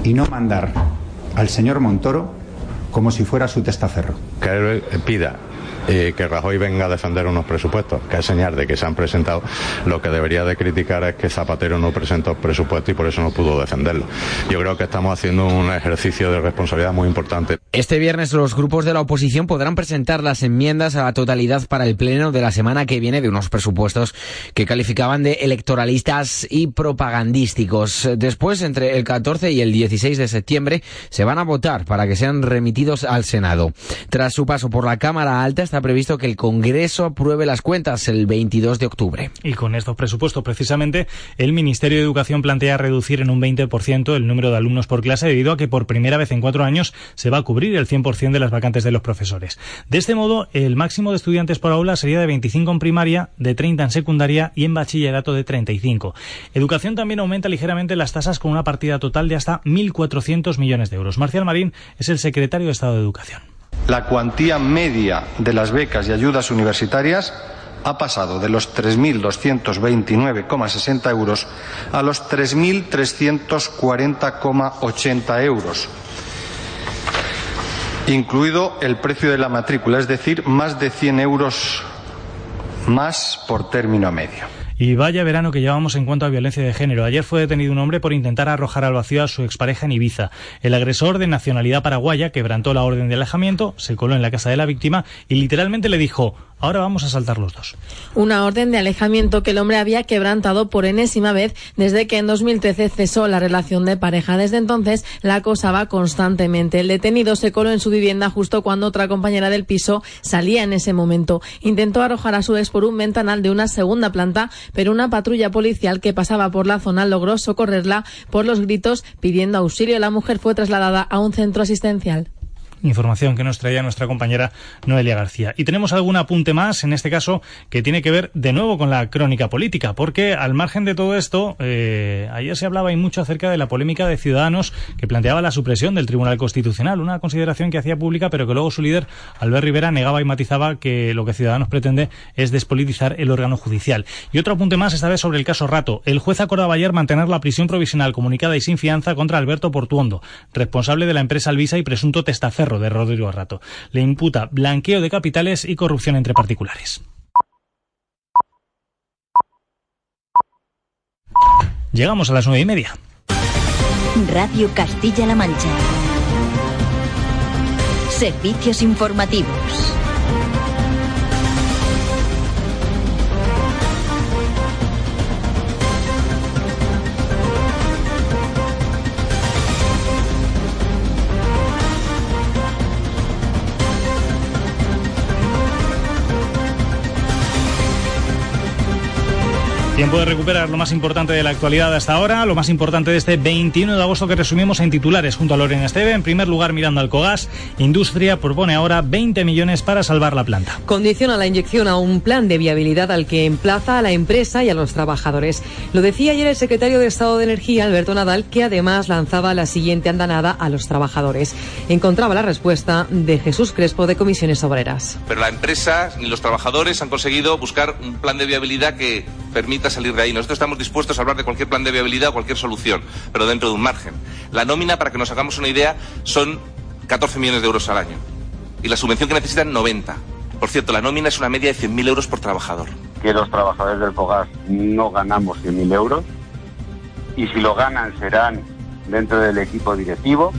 y no mandar al señor Montoro como si fuera su testaferro. Que pida que Rajoy venga a defender unos presupuestos, que es señal de que se han presentado. Lo que debería de criticar es que Zapatero no presentó presupuesto y por eso no pudo defenderlo. Yo creo que estamos haciendo un ejercicio de responsabilidad muy importante. Este viernes los grupos de la oposición podrán presentar las enmiendas a la totalidad para el pleno de la semana que viene de unos presupuestos que calificaban de electoralistas y propagandísticos. Después, entre el 14 y el 16 de septiembre, se van a votar para que sean remitidos al Senado. Tras su paso por la Cámara Alta, está previsto que el Congreso apruebe las cuentas el 22 de octubre. Y con estos presupuestos, precisamente, el Ministerio de Educación plantea reducir en un 20% el número de alumnos por clase debido a que por primera vez en cuatro años se va a cubrir el 100% de las vacantes de los profesores. De este modo, el máximo de estudiantes por aula sería de 25 en primaria, de 30 en secundaria y en bachillerato de 35. Educación también aumenta ligeramente las tasas con una partida total de hasta 1.400 millones de euros. Marcial Marín es el secretario de Estado de Educación. La cuantía media de las becas y ayudas universitarias ha pasado de los 3.229,60 euros a los 3.340,80 euros, incluido el precio de la matrícula, es decir, más de 100 euros más por término medio. Y vaya verano que llevamos en cuanto a violencia de género. Ayer fue detenido un hombre por intentar arrojar al vacío a su expareja en Ibiza. El agresor de nacionalidad paraguaya quebrantó la orden de alejamiento, se coló en la casa de la víctima y literalmente le dijo Ahora vamos a saltar los dos. Una orden de alejamiento que el hombre había quebrantado por enésima vez desde que en 2013 cesó la relación de pareja. Desde entonces la acosaba constantemente. El detenido se coló en su vivienda justo cuando otra compañera del piso salía en ese momento. Intentó arrojar a su ex por un ventanal de una segunda planta, pero una patrulla policial que pasaba por la zona logró socorrerla por los gritos pidiendo auxilio. La mujer fue trasladada a un centro asistencial información que nos traía nuestra compañera Noelia García. Y tenemos algún apunte más, en este caso, que tiene que ver de nuevo con la crónica política, porque al margen de todo esto, eh, ayer se hablaba y mucho acerca de la polémica de Ciudadanos que planteaba la supresión del Tribunal Constitucional, una consideración que hacía pública, pero que luego su líder, Albert Rivera, negaba y matizaba que lo que Ciudadanos pretende es despolitizar el órgano judicial. Y otro apunte más, esta vez sobre el caso Rato. El juez acordaba ayer mantener la prisión provisional comunicada y sin fianza contra Alberto Portuondo, responsable de la empresa Alvisa y presunto testaferro de Rodrigo Rato. Le imputa blanqueo de capitales y corrupción entre particulares. Llegamos a las nueve y media. Radio Castilla-La Mancha. Servicios informativos. Tiempo de recuperar lo más importante de la actualidad hasta ahora, lo más importante de este 21 de agosto que resumimos en titulares junto a Lorena Esteve. En primer lugar, mirando al Cogas, Industria propone ahora 20 millones para salvar la planta. Condiciona la inyección a un plan de viabilidad al que emplaza a la empresa y a los trabajadores. Lo decía ayer el secretario de Estado de Energía, Alberto Nadal, que además lanzaba la siguiente andanada a los trabajadores. Encontraba la respuesta de Jesús Crespo de Comisiones Obreras. Pero la empresa ni los trabajadores han conseguido buscar un plan de viabilidad que permita salir de ahí. Nosotros estamos dispuestos a hablar de cualquier plan de viabilidad o cualquier solución, pero dentro de un margen. La nómina, para que nos hagamos una idea, son 14 millones de euros al año. Y la subvención que necesitan, 90. Por cierto, la nómina es una media de 100.000 euros por trabajador. Que los trabajadores del FOGAS no ganamos 100.000 euros y si lo ganan serán dentro del equipo directivo.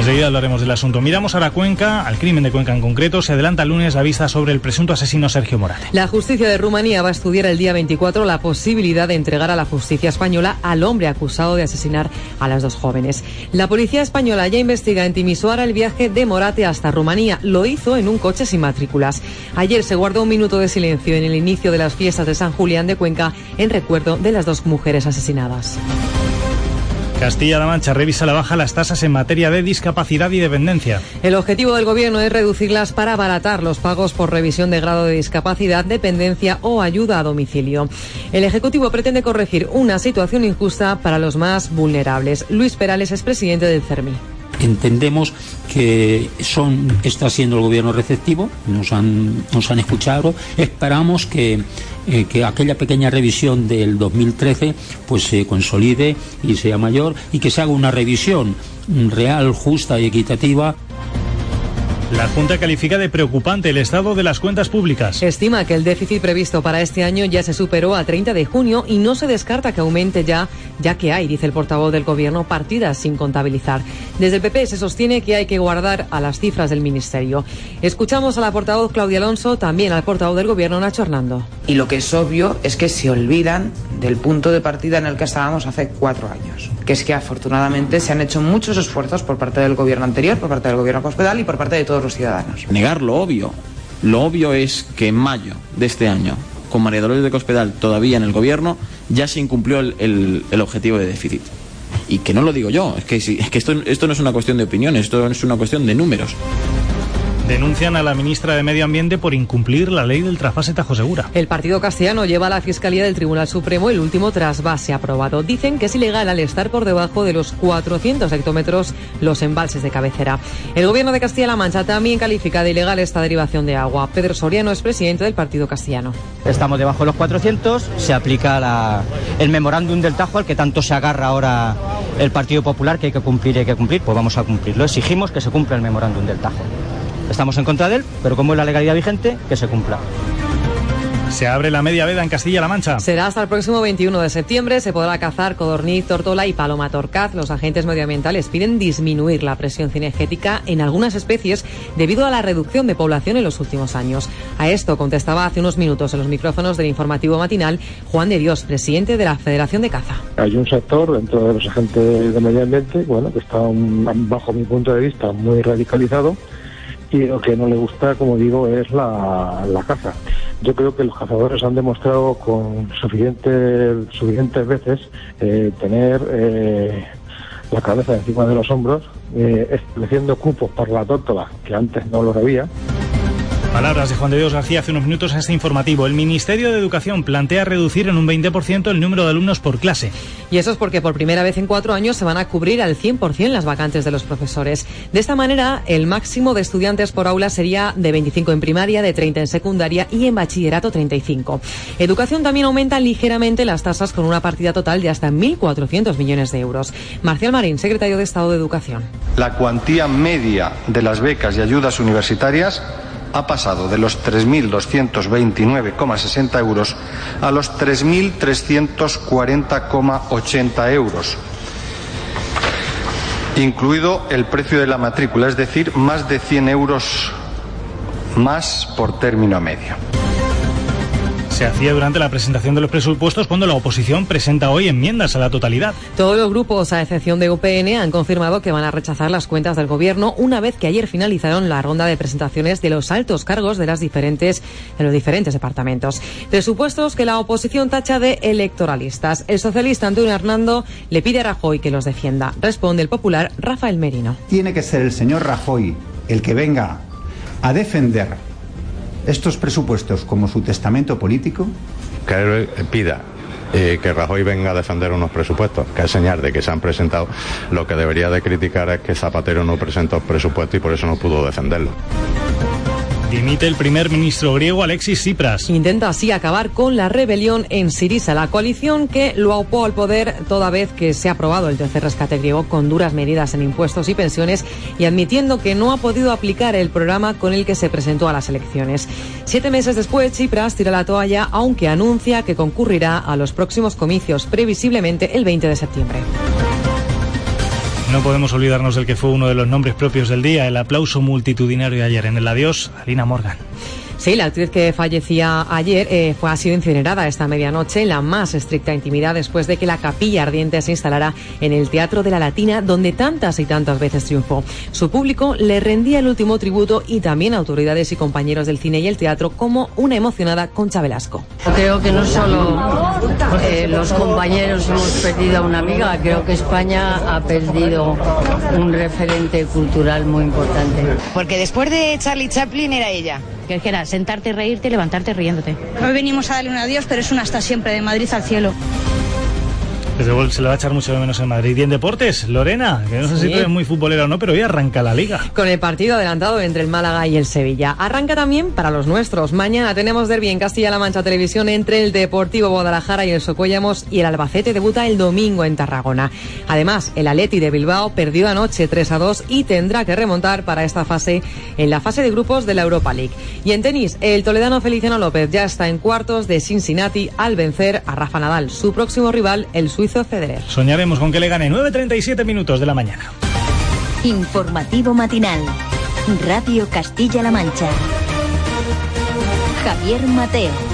Enseguida hablaremos del asunto. Miramos a la Cuenca, al crimen de Cuenca en concreto. Se adelanta el lunes la vista sobre el presunto asesino Sergio Morate. La justicia de Rumanía va a estudiar el día 24 la posibilidad de entregar a la justicia española al hombre acusado de asesinar a las dos jóvenes. La policía española ya investiga en Timisoara el viaje de Morate hasta Rumanía. Lo hizo en un coche sin matrículas. Ayer se guardó un minuto de silencio en el inicio de las fiestas de San Julián de Cuenca en recuerdo de las dos mujeres asesinadas. Castilla-La Mancha revisa la baja las tasas en materia de discapacidad y dependencia. El objetivo del Gobierno es reducirlas para abaratar los pagos por revisión de grado de discapacidad, dependencia o ayuda a domicilio. El Ejecutivo pretende corregir una situación injusta para los más vulnerables. Luis Perales es presidente del CERMI. Entendemos que son, está siendo el gobierno receptivo, nos han, nos han escuchado. Esperamos que eh, que aquella pequeña revisión del 2013 pues se consolide y sea mayor y que se haga una revisión real, justa y equitativa la Junta califica de preocupante el estado de las cuentas públicas. Estima que el déficit previsto para este año ya se superó a 30 de junio y no se descarta que aumente ya, ya que hay, dice el portavoz del Gobierno, partidas sin contabilizar. Desde el PP se sostiene que hay que guardar a las cifras del Ministerio. Escuchamos a la portavoz Claudia Alonso, también al portavoz del Gobierno, Nacho Hernando. Y lo que es obvio es que se olvidan del punto de partida en el que estábamos hace cuatro años, que es que afortunadamente se han hecho muchos esfuerzos por parte del Gobierno anterior, por parte del Gobierno hospital y por parte de todos los ciudadanos. Negar lo obvio. Lo obvio es que en mayo de este año, con María Dolores de Cospedal todavía en el gobierno, ya se incumplió el, objetivo de déficit. Y que no lo digo yo, es que, es que esto, esto no es una cuestión de opinión, esto es una cuestión de números. Denuncian a la ministra de Medio Ambiente por incumplir la ley del trasvase Tajo Segura. El partido castellano lleva a la Fiscalía del Tribunal Supremo el último trasvase aprobado. Dicen que es ilegal al estar por debajo de los 400 hectómetros los embalses de cabecera. El gobierno de Castilla-La Mancha también califica de ilegal esta derivación de agua. Pedro Soriano es presidente del partido castellano. Estamos debajo de los 400, se aplica la, el memorándum del Tajo al que tanto se agarra ahora el Partido Popular, que hay que cumplir y hay que cumplir, pues vamos a cumplirlo. Exigimos que se cumpla el memorándum del Tajo. Estamos en contra de él, pero como es la legalidad vigente, que se cumpla. Se abre la media veda en Castilla-La Mancha. Será hasta el próximo 21 de septiembre. Se podrá cazar codorniz, tortola y paloma torcaz. Los agentes medioambientales piden disminuir la presión cinegética en algunas especies debido a la reducción de población en los últimos años. A esto contestaba hace unos minutos en los micrófonos del informativo matinal Juan de Dios, presidente de la Federación de Caza. Hay un sector dentro de los agentes de medio ambiente, bueno, que está bajo mi punto de vista muy radicalizado y lo que no le gusta, como digo, es la, caza. Yo creo que los cazadores han demostrado con suficientes, suficientes veces eh, tener eh, la cabeza encima de los hombros, eh, estableciendo cupos para la tórtola, que antes no los había. Palabras de Juan de Dios García hace unos minutos a este informativo. El Ministerio de Educación plantea reducir en un 20% el número de alumnos por clase. Y eso es porque por primera vez en cuatro años se van a cubrir al 100% las vacantes de los profesores. De esta manera, el máximo de estudiantes por aula sería de 25 en primaria, de 30 en secundaria y en bachillerato 35. Educación también aumenta ligeramente las tasas con una partida total de hasta 1.400 millones de euros. Marcial Marín, secretario de Estado de Educación. La cuantía media de las becas y ayudas universitarias ha pasado de los 3.229,60 euros a los 3.340,80 euros, incluido el precio de la matrícula, es decir, más de 100 euros más por término medio se hacía durante la presentación de los presupuestos cuando la oposición presenta hoy enmiendas a la totalidad. Todos los grupos, a excepción de UPN, han confirmado que van a rechazar las cuentas del gobierno una vez que ayer finalizaron la ronda de presentaciones de los altos cargos de, las diferentes, de los diferentes departamentos. Presupuestos que la oposición tacha de electoralistas. El socialista Antonio Hernando le pide a Rajoy que los defienda. Responde el popular Rafael Merino. Tiene que ser el señor Rajoy el que venga a defender estos presupuestos como su testamento político? Que él pida eh, que Rajoy venga a defender unos presupuestos, que es señal de que se han presentado. Lo que debería de criticar es que Zapatero no presentó presupuesto y por eso no pudo defenderlo. Dimite el primer ministro griego Alexis Tsipras. Intenta así acabar con la rebelión en Sirisa, la coalición que lo aupó al poder toda vez que se ha aprobado el tercer rescate griego con duras medidas en impuestos y pensiones y admitiendo que no ha podido aplicar el programa con el que se presentó a las elecciones. Siete meses después, Tsipras tira la toalla, aunque anuncia que concurrirá a los próximos comicios, previsiblemente el 20 de septiembre. No podemos olvidarnos del que fue uno de los nombres propios del día, el aplauso multitudinario ayer en el adiós, Alina Morgan. Sí, la actriz que fallecía ayer eh, fue, ha sido incinerada esta medianoche en la más estricta intimidad después de que la capilla ardiente se instalara en el Teatro de la Latina, donde tantas y tantas veces triunfó. Su público le rendía el último tributo y también autoridades y compañeros del cine y el teatro como una emocionada Concha Velasco. Creo que no solo eh, los compañeros hemos perdido a una amiga, creo que España ha perdido un referente cultural muy importante. Porque después de Charlie Chaplin era ella que era sentarte, reírte, levantarte riéndote. Hoy venimos a darle un adiós, pero es un hasta siempre, de Madrid al cielo. Desde luego se le va a echar mucho de menos en Madrid. Y en deportes, Lorena, que no sé si tú eres muy futbolera o no, pero hoy arranca la liga. Con el partido adelantado entre el Málaga y el Sevilla. Arranca también para los nuestros. Mañana tenemos derbi en Castilla-La Mancha Televisión entre el Deportivo Guadalajara y el Socuellamos y el Albacete debuta el domingo en Tarragona. Además, el Aleti de Bilbao perdió anoche 3 a 2 y tendrá que remontar para esta fase en la fase de grupos de la Europa League. Y en tenis, el toledano Feliciano López ya está en cuartos de Cincinnati al vencer a Rafa Nadal, su próximo rival, el suizo Soñaremos con que le gane 9.37 minutos de la mañana. Informativo matinal. Radio Castilla-La Mancha. Javier Mateo.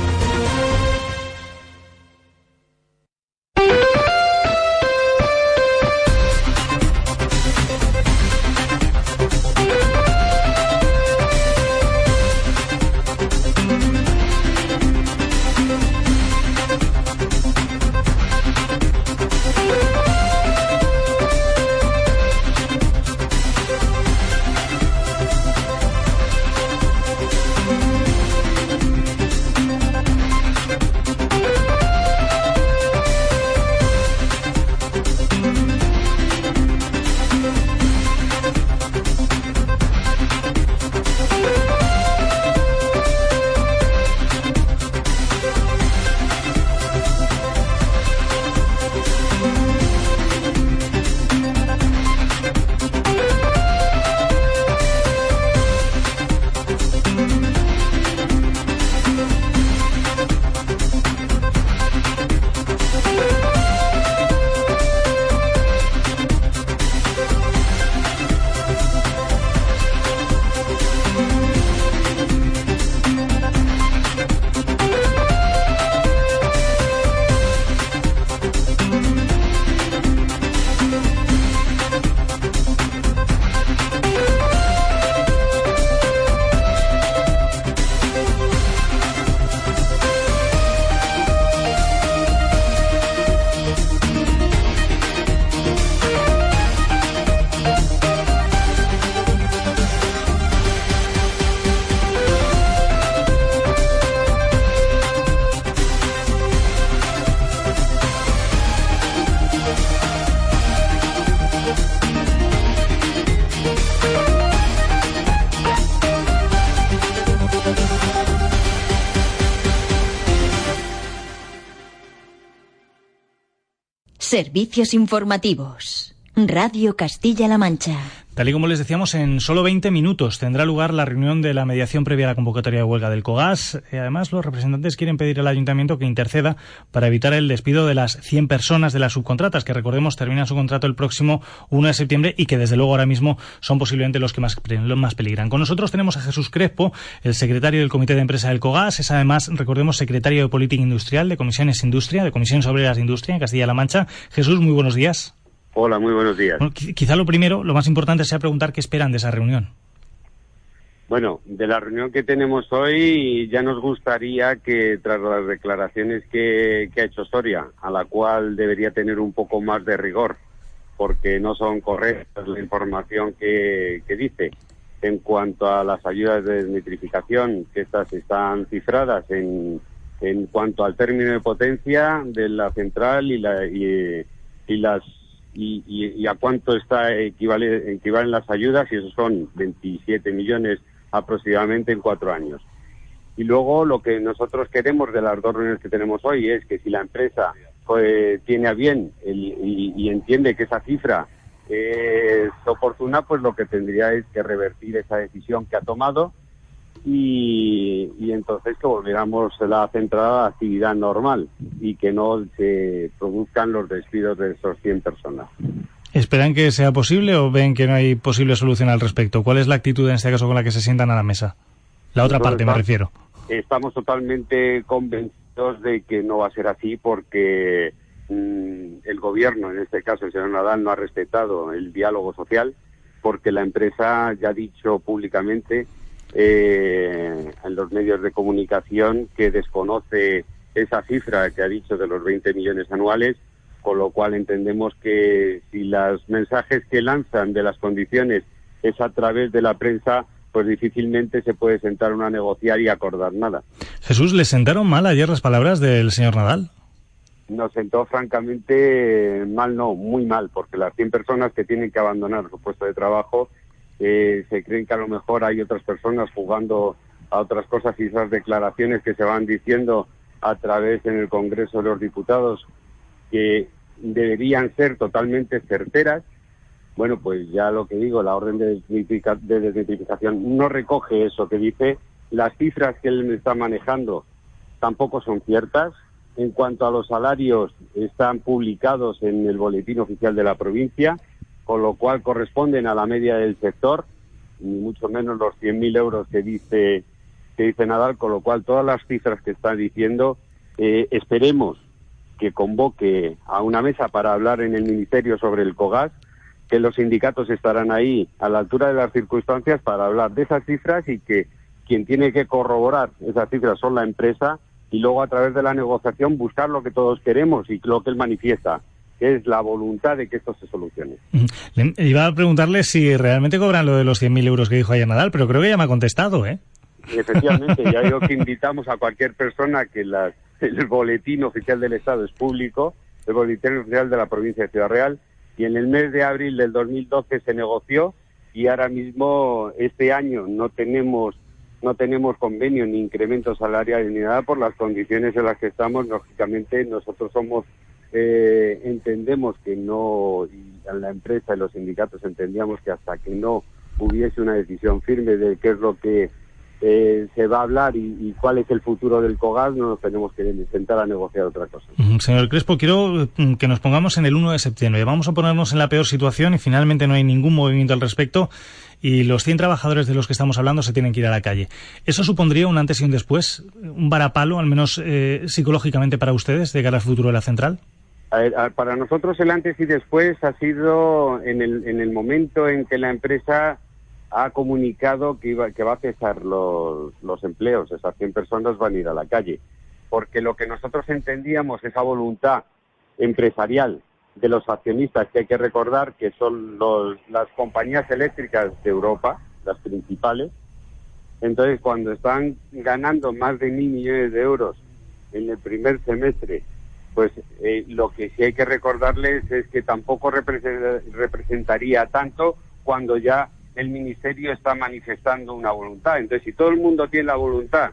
Servicios informativos. Radio Castilla-La Mancha. Tal y como les decíamos, en solo 20 minutos tendrá lugar la reunión de la mediación previa a la convocatoria de huelga del COGAS. Eh, además, los representantes quieren pedir al ayuntamiento que interceda para evitar el despido de las 100 personas de las subcontratas, que recordemos terminan su contrato el próximo 1 de septiembre y que desde luego ahora mismo son posiblemente los que más, más peligran. Con nosotros tenemos a Jesús Crespo, el secretario del Comité de Empresa del COGAS. Es además, recordemos, secretario de Política Industrial de Comisiones Industria, de Comisiones Obreras de Industria en Castilla-La Mancha. Jesús, muy buenos días. Hola, muy buenos días. quizá lo primero, lo más importante sea preguntar qué esperan de esa reunión. Bueno, de la reunión que tenemos hoy ya nos gustaría que tras las declaraciones que, ha hecho Soria, a la cual debería tener un poco más de rigor, porque no son correctas la información que, dice en cuanto a las ayudas de desnitrificación, que estas están cifradas en, en cuanto al término de potencia de la central y, la, y las y, a cuánto está equivale, equivalen las ayudas y esos son 27 millones aproximadamente en cuatro años. Y luego lo que nosotros queremos de las dos reuniones que tenemos hoy es que si la empresa pues, tiene a bien y, entiende que esa cifra es oportuna, pues lo que tendría es que revertir esa decisión que ha tomado y, entonces que volviéramos la centrada a actividad normal y que no se produzcan los despidos de esos 100 personas. ¿Esperan que sea posible o ven que no hay posible solución al respecto? ¿Cuál es la actitud en este caso con la que se sientan a la mesa? La otra parte me refiero. Estamos totalmente convencidos de que no va a ser así porque mm, el gobierno, en este caso el señor Nadal, no ha respetado el diálogo social porque la empresa ya ha dicho públicamente eh, en los medios de comunicación que desconoce esa cifra que ha dicho de los 20 millones anuales, con lo cual entendemos que si los mensajes que lanzan de las condiciones es a través de la prensa, pues difícilmente se puede sentar una a negociar y acordar nada. Jesús, ¿le sentaron mal ayer las palabras del señor Nadal? Nos sentó francamente mal, no, muy mal, porque las 100 personas que tienen que abandonar su puesto de trabajo eh, se creen que a lo mejor hay otras personas jugando a otras cosas y esas declaraciones que se van diciendo a través en el Congreso de los Diputados que deberían ser totalmente certeras. Bueno, pues ya lo que digo, la orden de desnitrificación no recoge eso que dice. Las cifras que él está manejando tampoco son ciertas. En cuanto a los salarios, están publicados en el Boletín Oficial de la provincia con lo cual corresponden a la media del sector, ni mucho menos los 100.000 euros que dice, que dice Nadal, con lo cual todas las cifras que está diciendo, eh, esperemos que convoque a una mesa para hablar en el Ministerio sobre el COGAS, que los sindicatos estarán ahí a la altura de las circunstancias para hablar de esas cifras y que quien tiene que corroborar esas cifras son la empresa y luego a través de la negociación buscar lo que todos queremos y lo que él manifiesta, es la voluntad de que esto se solucione. iba a preguntarle si realmente cobran lo de los 100.000 euros que dijo ayer Nadal, pero creo que ya me ha contestado, ¿eh? Efectivamente, ya digo que invitamos a cualquier persona que el boletín oficial del Estado es público, el boletín oficial de la provincia de Ciudad Real, y en el mes de abril del 2012 se negoció y ahora mismo este año no tenemos no tenemos convenio ni incremento salarial ni nada por las condiciones en las que estamos. Lógicamente nosotros somos eh, entendemos que no, y la empresa y los sindicatos entendíamos que hasta que no hubiese una decisión firme de qué es lo que eh, se va a hablar y, cuál es el futuro del COGAS, no nos tenemos que sentar a negociar otra cosa. Señor Crespo, quiero mm, que nos pongamos en el 1 de septiembre. Vamos a ponernos en la peor situación y finalmente no hay ningún movimiento al respecto y los 100 trabajadores de los que estamos hablando se tienen que ir a la calle. ¿Eso supondría un antes y un después? ¿Un varapalo, al menos eh, psicológicamente para ustedes, de cara al futuro de la central? Para nosotros el antes y después ha sido en el, en el momento en que la empresa ha comunicado que, iba, que va a cesar los, los empleos, esas 100 personas van a ir a la calle. Porque lo que nosotros entendíamos, esa voluntad empresarial de los accionistas, que hay que recordar que son los, las compañías eléctricas de Europa, las principales, entonces cuando están ganando más de mil millones de euros en el primer semestre pues eh, lo que sí hay que recordarles es que tampoco representaría tanto cuando ya el ministerio está manifestando una voluntad. Entonces, si todo el mundo tiene la voluntad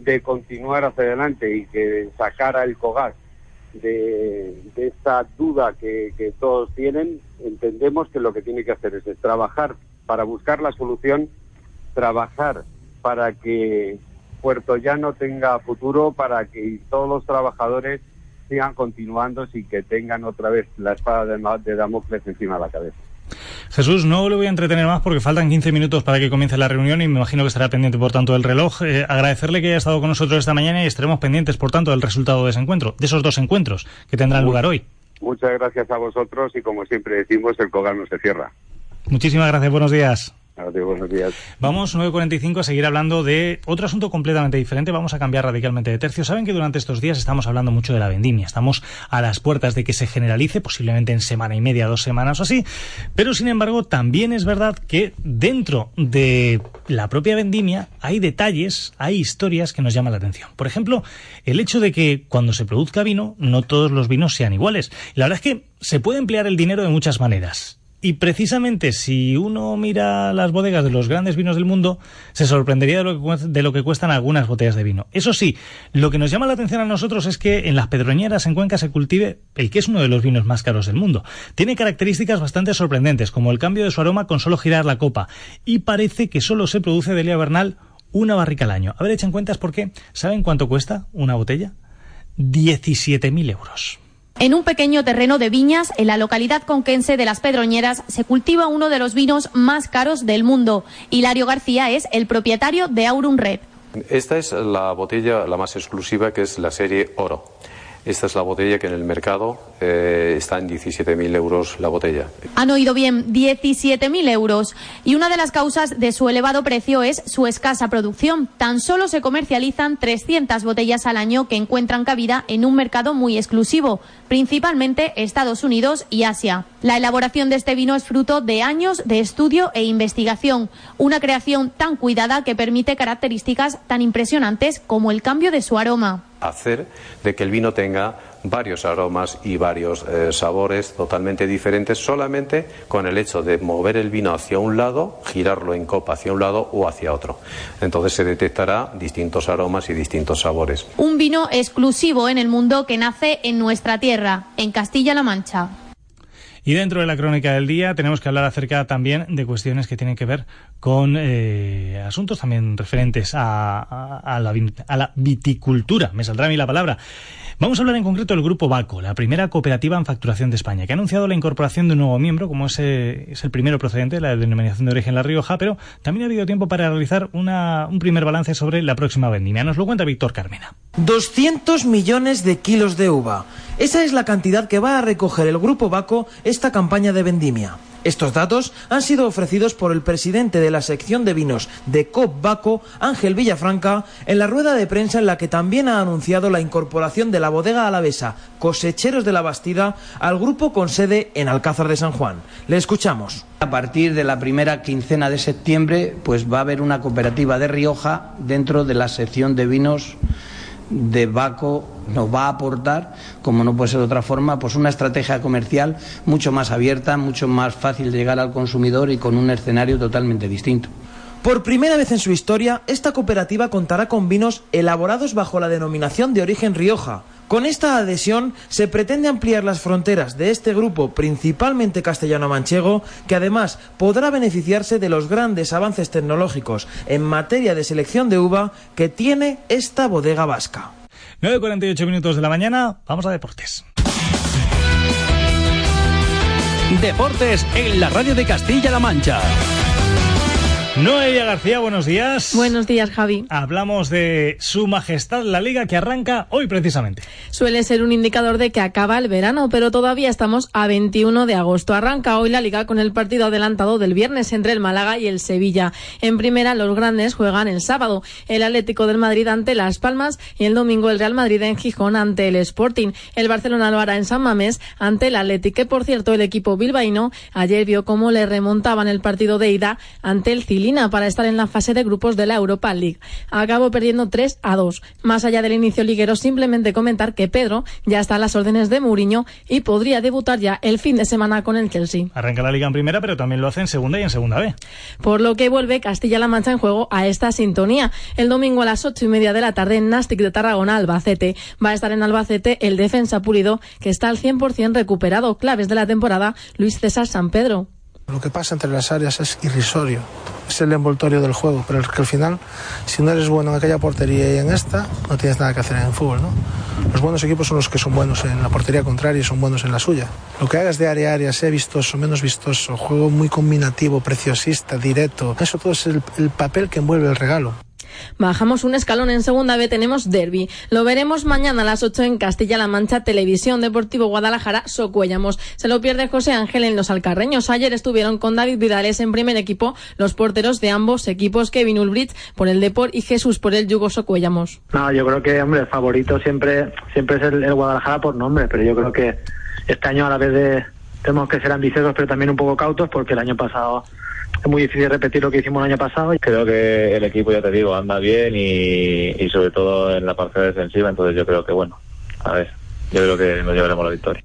de continuar hacia adelante y que sacara el COGAS de, esta duda que, todos tienen, entendemos que lo que tiene que hacer es, trabajar para buscar la solución, trabajar para que Puerto Llano tenga futuro, para que todos los trabajadores sigan continuando sin que tengan otra vez la espada de Damocles encima de la cabeza. Jesús, no le voy a entretener más porque faltan 15 minutos para que comience la reunión y me imagino que estará pendiente, por tanto, del reloj. Eh, agradecerle que haya estado con nosotros esta mañana y estaremos pendientes, por tanto, del resultado de ese encuentro, de esos dos encuentros que tendrán lugar hoy. Muchas gracias a vosotros y, como siempre decimos, el COGAR no se cierra. Muchísimas gracias, buenos días. Vamos, 9.45, a seguir hablando de otro asunto completamente diferente. Vamos a cambiar radicalmente de tercio. Saben que durante estos días estamos hablando mucho de la vendimia. Estamos a las puertas de que se generalice, posiblemente en semana y media, dos semanas o así. Pero, sin embargo, también es verdad que dentro de la propia vendimia hay detalles, hay historias que nos llaman la atención. Por ejemplo, el hecho de que cuando se produzca vino, no todos los vinos sean iguales. la verdad es que se puede emplear el dinero de muchas maneras y precisamente si uno mira las bodegas de los grandes vinos del mundo, se sorprendería de lo, que, de lo que cuestan algunas botellas de vino. Eso sí, lo que nos llama la atención a nosotros es que en las pedroñeras en Cuenca se cultive el que es uno de los vinos más caros del mundo. Tiene características bastante sorprendentes, como el cambio de su aroma con solo girar la copa. Y parece que solo se produce de Lía Bernal una barrica al año. A ver, echen cuentas porque ¿saben cuánto cuesta una botella? 17.000 euros. En un pequeño terreno de viñas, en la localidad conquense de Las Pedroñeras, se cultiva uno de los vinos más caros del mundo. Hilario García es el propietario de Aurum Red. Esta es la botella, la más exclusiva, que es la serie Oro. Esta es la botella que en el mercado eh, está en 17.000 euros la botella. Han oído bien, 17.000 euros. Y una de las causas de su elevado precio es su escasa producción. Tan solo se comercializan 300 botellas al año que encuentran cabida en un mercado muy exclusivo, principalmente Estados Unidos y Asia. La elaboración de este vino es fruto de años de estudio e investigación, una creación tan cuidada que permite características tan impresionantes como el cambio de su aroma hacer de que el vino tenga varios aromas y varios eh, sabores totalmente diferentes solamente con el hecho de mover el vino hacia un lado, girarlo en copa hacia un lado o hacia otro. Entonces se detectará distintos aromas y distintos sabores. Un vino exclusivo en el mundo que nace en nuestra tierra, en Castilla-La Mancha. Y dentro de la crónica del día tenemos que hablar acerca también de cuestiones que tienen que ver con eh, asuntos también referentes a, la, a la viticultura. Me saldrá a mí la palabra. Vamos a hablar en concreto del Grupo Baco, la primera cooperativa en facturación de España, que ha anunciado la incorporación de un nuevo miembro, como es, el primero procedente de la denominación de origen La Rioja, pero también ha habido tiempo para realizar una, un primer balance sobre la próxima vendimia. Nos lo cuenta Víctor Carmena. 200 millones de kilos de uva. Esa es la cantidad que va a recoger el Grupo Baco esta campaña de vendimia. Estos datos han sido ofrecidos por el presidente de la sección de vinos de COP Baco, Ángel Villafranca, en la rueda de prensa en la que también ha anunciado la incorporación de la bodega alavesa Cosecheros de la Bastida al grupo con sede en Alcázar de San Juan. Le escuchamos. A partir de la primera quincena de septiembre, pues va a haber una cooperativa de Rioja dentro de la sección de vinos de Baco nos va a aportar, como no puede ser de otra forma, pues una estrategia comercial mucho más abierta, mucho más fácil de llegar al consumidor y con un escenario totalmente distinto. Por primera vez en su historia, esta cooperativa contará con vinos elaborados bajo la denominación de origen Rioja, con esta adhesión se pretende ampliar las fronteras de este grupo, principalmente castellano-manchego, que además podrá beneficiarse de los grandes avances tecnológicos en materia de selección de uva que tiene esta bodega vasca. 9.48 minutos de la mañana, vamos a deportes. Deportes en la radio de Castilla-La Mancha. Noelia García, buenos días. Buenos días, Javi. Hablamos de Su Majestad la Liga que arranca hoy precisamente. Suele ser un indicador de que acaba el verano, pero todavía estamos a 21 de agosto. Arranca hoy la Liga con el partido adelantado del viernes entre el Málaga y el Sevilla. En primera, los grandes juegan el sábado. El Atlético del Madrid ante Las Palmas y el domingo el Real Madrid en Gijón ante el Sporting. El Barcelona lo hará en San Mamés ante el Atlético, que por cierto el equipo bilbaíno ayer vio cómo le remontaban el partido de ida ante el Cile Angelina para estar en la fase de grupos de la Europa League. Acabó perdiendo 3 a 2. Más allá del inicio liguero, simplemente comentar que Pedro ya está a las órdenes de Mourinho y podría debutar ya el fin de semana con el Chelsea. Arranca la liga en primera, pero también lo hace en segunda y en segunda B. Por lo que vuelve Castilla-La Mancha en juego a esta sintonía. El domingo a las ocho y media de la tarde en Nastic de Tarragona, Albacete. Va a estar en Albacete el defensa pulido que está al 100% recuperado. Claves de la temporada, Luis César San Pedro. Lo que pasa entre las áreas es irrisorio, es el envoltorio del juego, pero es que al final, si no eres bueno en aquella portería y en esta, no tienes nada que hacer en el fútbol, ¿no? Los buenos equipos son los que son buenos en la portería contraria y son buenos en la suya. Lo que hagas de área a área, sea vistoso, menos vistoso, juego muy combinativo, preciosista, directo, eso todo es el, el papel que envuelve el regalo. Bajamos un escalón en segunda B, tenemos derby. Lo veremos mañana a las 8 en Castilla-La Mancha, Televisión Deportivo Guadalajara, Socuellamos. Se lo pierde José Ángel en los Alcarreños. Ayer estuvieron con David Vidales en primer equipo los porteros de ambos equipos, Kevin Ulbrich por el Deport y Jesús por el Yugo Socuellamos. No, yo creo que, hombre, el favorito siempre, siempre es el, el Guadalajara por nombre, pero yo creo que este año a la vez de tenemos que ser ambiciosos, pero también un poco cautos, porque el año pasado es muy difícil repetir lo que hicimos el año pasado. Creo que el equipo, ya te digo, anda bien y, y sobre todo en la parte defensiva, entonces yo creo que, bueno, a ver, yo creo que nos llevaremos la victoria.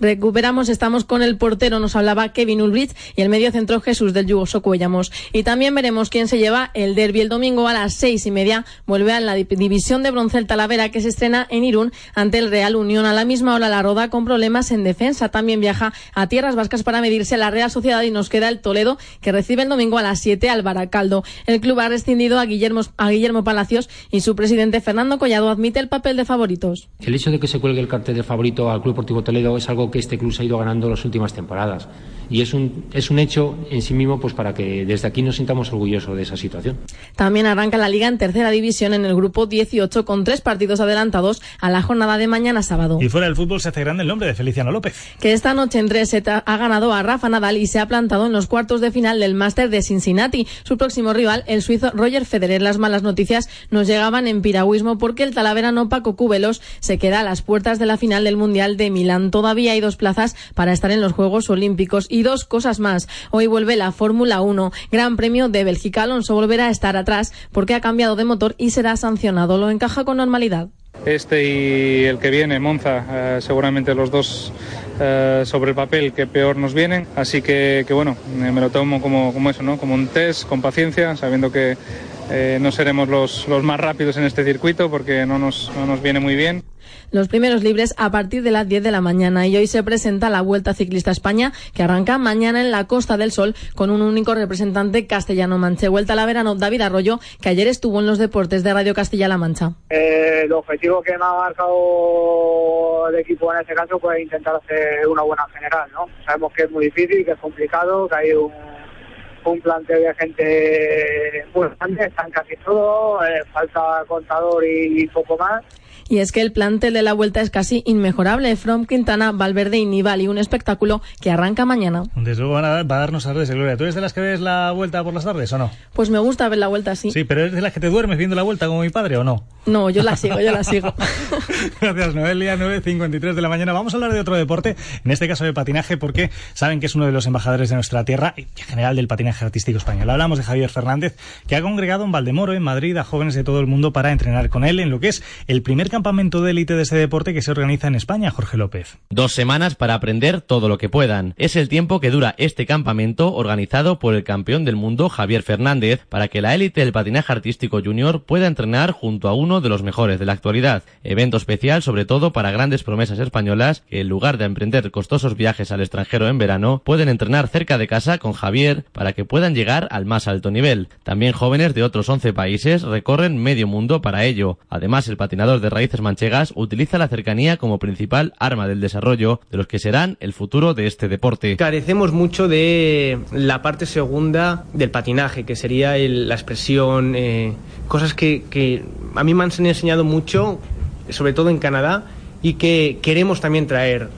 Recuperamos, estamos con el portero, nos hablaba Kevin Ulrich y el medio centro Jesús del Yugo Socuellamos. Y también veremos quién se lleva el derby el domingo a las seis y media. Vuelve a la división de bronce el Talavera que se estrena en Irún ante el Real Unión. A la misma hora la Roda con problemas en defensa. También viaja a Tierras Vascas para medirse la Real Sociedad y nos queda el Toledo que recibe el domingo a las siete al Baracaldo. El club ha rescindido a Guillermo, a Guillermo Palacios y su presidente Fernando Collado admite el papel de favoritos. El hecho de que se cuelgue el cartel de favorito al Club Deportivo Toledo es algo que este club se ha ido ganando las últimas temporadas. Y es un, es un hecho en sí mismo pues para que desde aquí nos sintamos orgullosos de esa situación. También arranca la liga en tercera división en el grupo 18 con tres partidos adelantados a la jornada de mañana sábado. Y fuera del fútbol se hace grande el nombre de Feliciano López. Que esta noche en tres ha ganado a Rafa Nadal y se ha plantado en los cuartos de final del Máster de Cincinnati. Su próximo rival, el suizo Roger Federer. Las malas noticias nos llegaban en piragüismo porque el talaverano Paco Cubelos se queda a las puertas de la final del Mundial de Milán. Todavía hay dos plazas para estar en los Juegos Olímpicos. Y dos cosas más. Hoy vuelve la Fórmula 1. Gran Premio de Bélgica. Alonso volverá a estar atrás porque ha cambiado de motor y será sancionado. Lo encaja con normalidad. Este y el que viene, Monza, eh, seguramente los dos eh, sobre el papel que peor nos vienen. Así que, que bueno, eh, me lo tomo como, como eso, ¿no? Como un test, con paciencia, sabiendo que eh, no seremos los, los más rápidos en este circuito porque no nos, no nos viene muy bien. Los primeros libres a partir de las 10 de la mañana y hoy se presenta la Vuelta Ciclista España que arranca mañana en la Costa del Sol con un único representante castellano-manche. Vuelta a la verano, David Arroyo, que ayer estuvo en los deportes de Radio Castilla-La Mancha. Eh, el objetivo que me ha marcado el equipo en este caso pues intentar hacer una buena general, ¿no? Sabemos que es muy difícil, que es complicado, que hay un, un plantel de gente muy grande, están casi todos, eh, falta contador y poco más. Y es que el plantel de la vuelta es casi inmejorable. From Quintana, Valverde y Nibali, un espectáculo que arranca mañana. Desde luego van a, va a darnos tardes de gloria. ¿Tú eres de las que ves la vuelta por las tardes o no? Pues me gusta ver la vuelta así. Sí, pero ¿eres de las que te duermes viendo la vuelta como mi padre o no? No, yo la sigo, yo la sigo. Gracias, Noelia. 9.53 de la mañana. Vamos a hablar de otro deporte, en este caso de patinaje, porque saben que es uno de los embajadores de nuestra tierra y en general del patinaje artístico español. Hablamos de Javier Fernández, que ha congregado en Valdemoro, en Madrid, a jóvenes de todo el mundo para entrenar con él en lo que es el primer campamento de élite de este deporte que se organiza en España, Jorge López. Dos semanas para aprender todo lo que puedan. Es el tiempo que dura este campamento organizado por el campeón del mundo Javier Fernández para que la élite del patinaje artístico junior pueda entrenar junto a uno de los mejores de la actualidad. Evento especial sobre todo para grandes promesas españolas que en lugar de emprender costosos viajes al extranjero en verano pueden entrenar cerca de casa con Javier para que puedan llegar al más alto nivel. También jóvenes de otros 11 países recorren medio mundo para ello. Además el patinador de manchegas utiliza la cercanía como principal arma del desarrollo de los que serán el futuro de este deporte. Carecemos mucho de la parte segunda del patinaje, que sería la expresión, eh, cosas que, que a mí me han enseñado mucho, sobre todo en Canadá, y que queremos también traer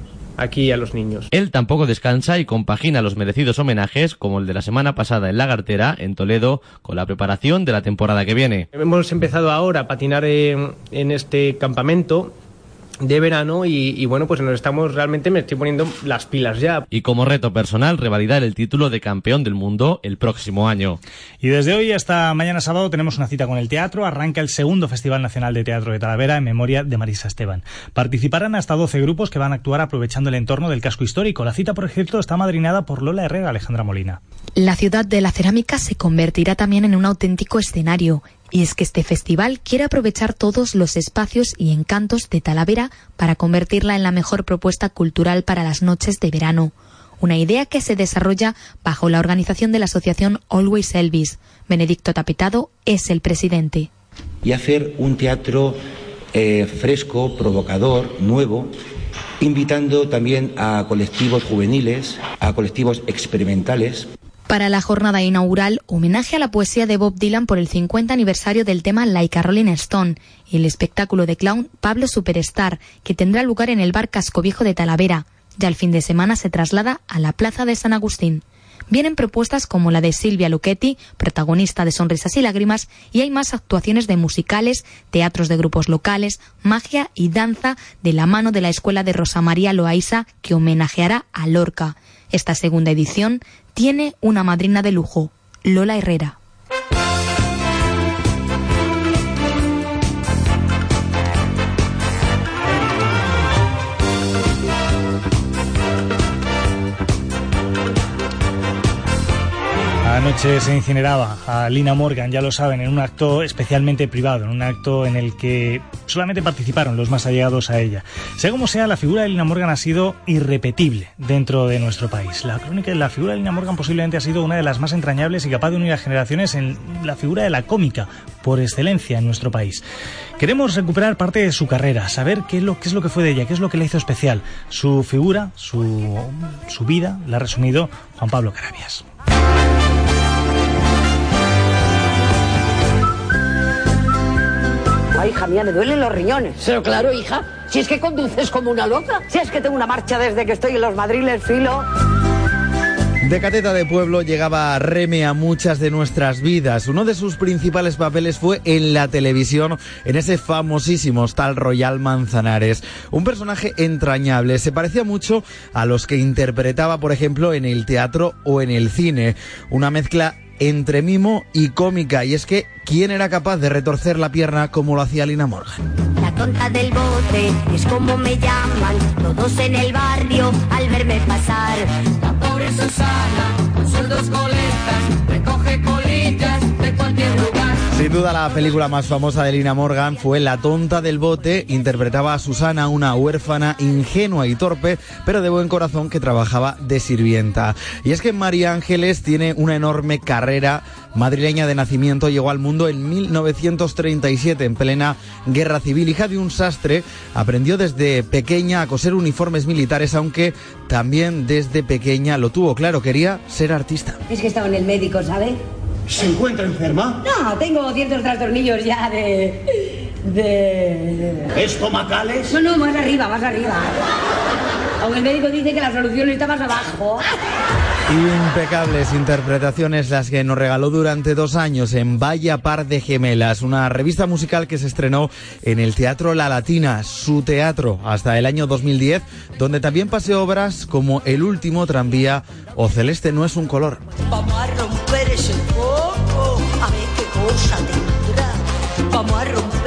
aquí a los niños. Él tampoco descansa y compagina los merecidos homenajes, como el de la semana pasada en Lagartera, en Toledo, con la preparación de la temporada que viene. Hemos empezado ahora a patinar en, en este campamento de verano y, bueno, pues nos estamos realmente, me estoy poniendo las pilas ya. Y como reto personal, revalidar el título de campeón del mundo el próximo año. Y desde hoy hasta mañana sábado tenemos una cita con el teatro. Arranca el segundo Festival Nacional de Teatro de Talavera en memoria de Marisa Esteban. Participarán hasta 12 grupos que van a actuar aprovechando el entorno del casco histórico. La cita, por ejemplo, está madrinada por Lola Herrera Alejandra Molina. La ciudad de la cerámica se convertirá también en un auténtico escenario. Y es que este festival quiere aprovechar todos los espacios y encantos de Talavera para convertirla en la mejor propuesta cultural para las noches de verano. Una idea que se desarrolla bajo la organización de la asociación Always Elvis. Benedicto Tapitado es el presidente. Y hacer un teatro eh, fresco, provocador, nuevo, invitando también a colectivos juveniles, a colectivos experimentales. Para la jornada inaugural, homenaje a la poesía de Bob Dylan por el 50 aniversario del tema Like Rolling Stone y el espectáculo de clown Pablo Superstar, que tendrá lugar en el bar Casco Viejo de Talavera. Ya el fin de semana se traslada a la Plaza de San Agustín. Vienen propuestas como la de Silvia Luchetti, protagonista de Sonrisas y Lágrimas, y hay más actuaciones de musicales, teatros de grupos locales, magia y danza de la mano de la Escuela de Rosa María Loaiza, que homenajeará a Lorca. Esta segunda edición tiene una madrina de lujo, Lola Herrera. Anoche se incineraba a Lina Morgan, ya lo saben, en un acto especialmente privado, en un acto en el que solamente participaron los más allegados a ella. Sea como sea, la figura de Lina Morgan ha sido irrepetible dentro de nuestro país. La crónica de la figura de Lina Morgan posiblemente ha sido una de las más entrañables y capaz de unir a generaciones en la figura de la cómica por excelencia en nuestro país. Queremos recuperar parte de su carrera, saber qué es lo, que fue de ella, qué es lo que la hizo especial. Su figura, su, su vida, la ha resumido Juan Pablo Carabias. Ay, hija mía, me duelen los riñones. Pero claro, hija, si es que conduces como una loca. Si es que tengo una marcha desde que estoy en los madriles, filo. De Cateta de Pueblo llegaba Reme a muchas de nuestras vidas. Uno de sus principales papeles fue en la televisión, en ese famosísimo Hostal Royal Manzanares. Un personaje entrañable, se parecía mucho a los que interpretaba, por ejemplo, en el teatro o en el cine. Una mezcla entre mimo y cómica. Y es que, ¿quién era capaz de retorcer la pierna como lo hacía Lina Morgan? Tonta del bote es como me llaman todos en el barrio al verme pasar. La pobre Susana, con sueldos coletas, recoge colillas de cualquier lugar. Sin duda la película más famosa de Lina Morgan fue La tonta del bote. Interpretaba a Susana, una huérfana ingenua y torpe, pero de buen corazón que trabajaba de sirvienta. Y es que María Ángeles tiene una enorme carrera madrileña de nacimiento. Llegó al mundo en 1937, en plena guerra civil. Hija de un sastre, aprendió desde pequeña a coser uniformes militares, aunque también desde pequeña lo tuvo claro, quería ser artista. Es que estaba en el médico, ¿sabe? ¿Se encuentra enferma? No, tengo ciertos trastornillos ya de... de... ¿Estomacales? No, no, más arriba, más arriba. Aunque el médico dice que la solución está más abajo. Impecables interpretaciones las que nos regaló durante dos años en Vaya Par de Gemelas, una revista musical que se estrenó en el Teatro La Latina, su teatro, hasta el año 2010, donde también pasé obras como El último tranvía o Celeste no es un color. Vamos a romper ese poco, a ver qué cosa tendrá. Vamos a romper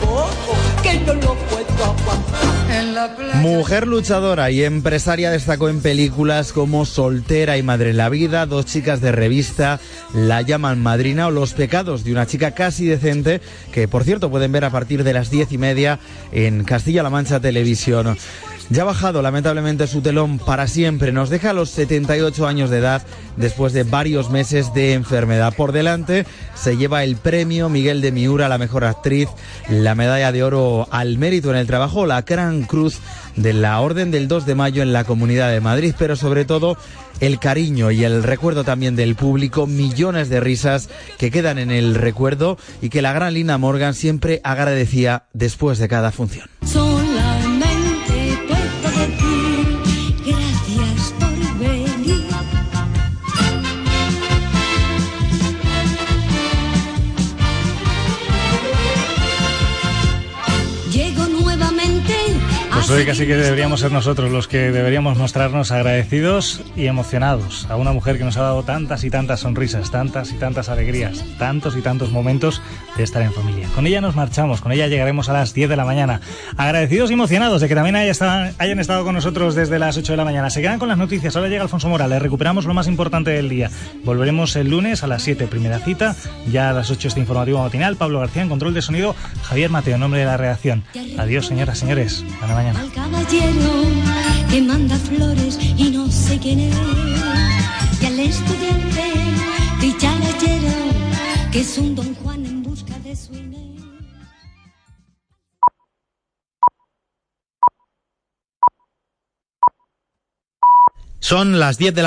poco, que no lo puedo aguantar. En la playa. Mujer luchadora y empresaria destacó en películas como Soltera y Madre en la Vida, Dos chicas de revista, La llaman madrina o Los pecados de una chica casi decente, que por cierto pueden ver a partir de las diez y media en Castilla-La Mancha Televisión. Ya ha bajado lamentablemente su telón para siempre. Nos deja a los 78 años de edad después de varios meses de enfermedad. Por delante se lleva el premio Miguel de Miura, la mejor actriz, la medalla de oro al mérito en el trabajo, la Gran Cruz de la Orden del 2 de Mayo en la Comunidad de Madrid, pero sobre todo el cariño y el recuerdo también del público, millones de risas que quedan en el recuerdo y que la gran Lina Morgan siempre agradecía después de cada función. Pues hoy casi que deberíamos ser nosotros los que deberíamos mostrarnos agradecidos y emocionados a una mujer que nos ha dado tantas y tantas sonrisas, tantas y tantas alegrías, tantos y tantos momentos de estar en familia. Con ella nos marchamos, con ella llegaremos a las 10 de la mañana. Agradecidos y emocionados de que también haya estado- hayan estado con nosotros desde las 8 de la mañana. Se quedan con las noticias. Ahora llega Alfonso Morales. Recuperamos lo más importante del día. Volveremos el lunes a las 7, primera cita. Ya a las 8 este informativo matinal. Pablo García en control de sonido. Javier Mateo, nombre de la redacción. Adiós, señoras, señores. Hasta mañana. Caballero que manda flores y no sé quién es. Y al estudiante dicharachero que es un don Juan en busca de su Inés. Son las 10 de la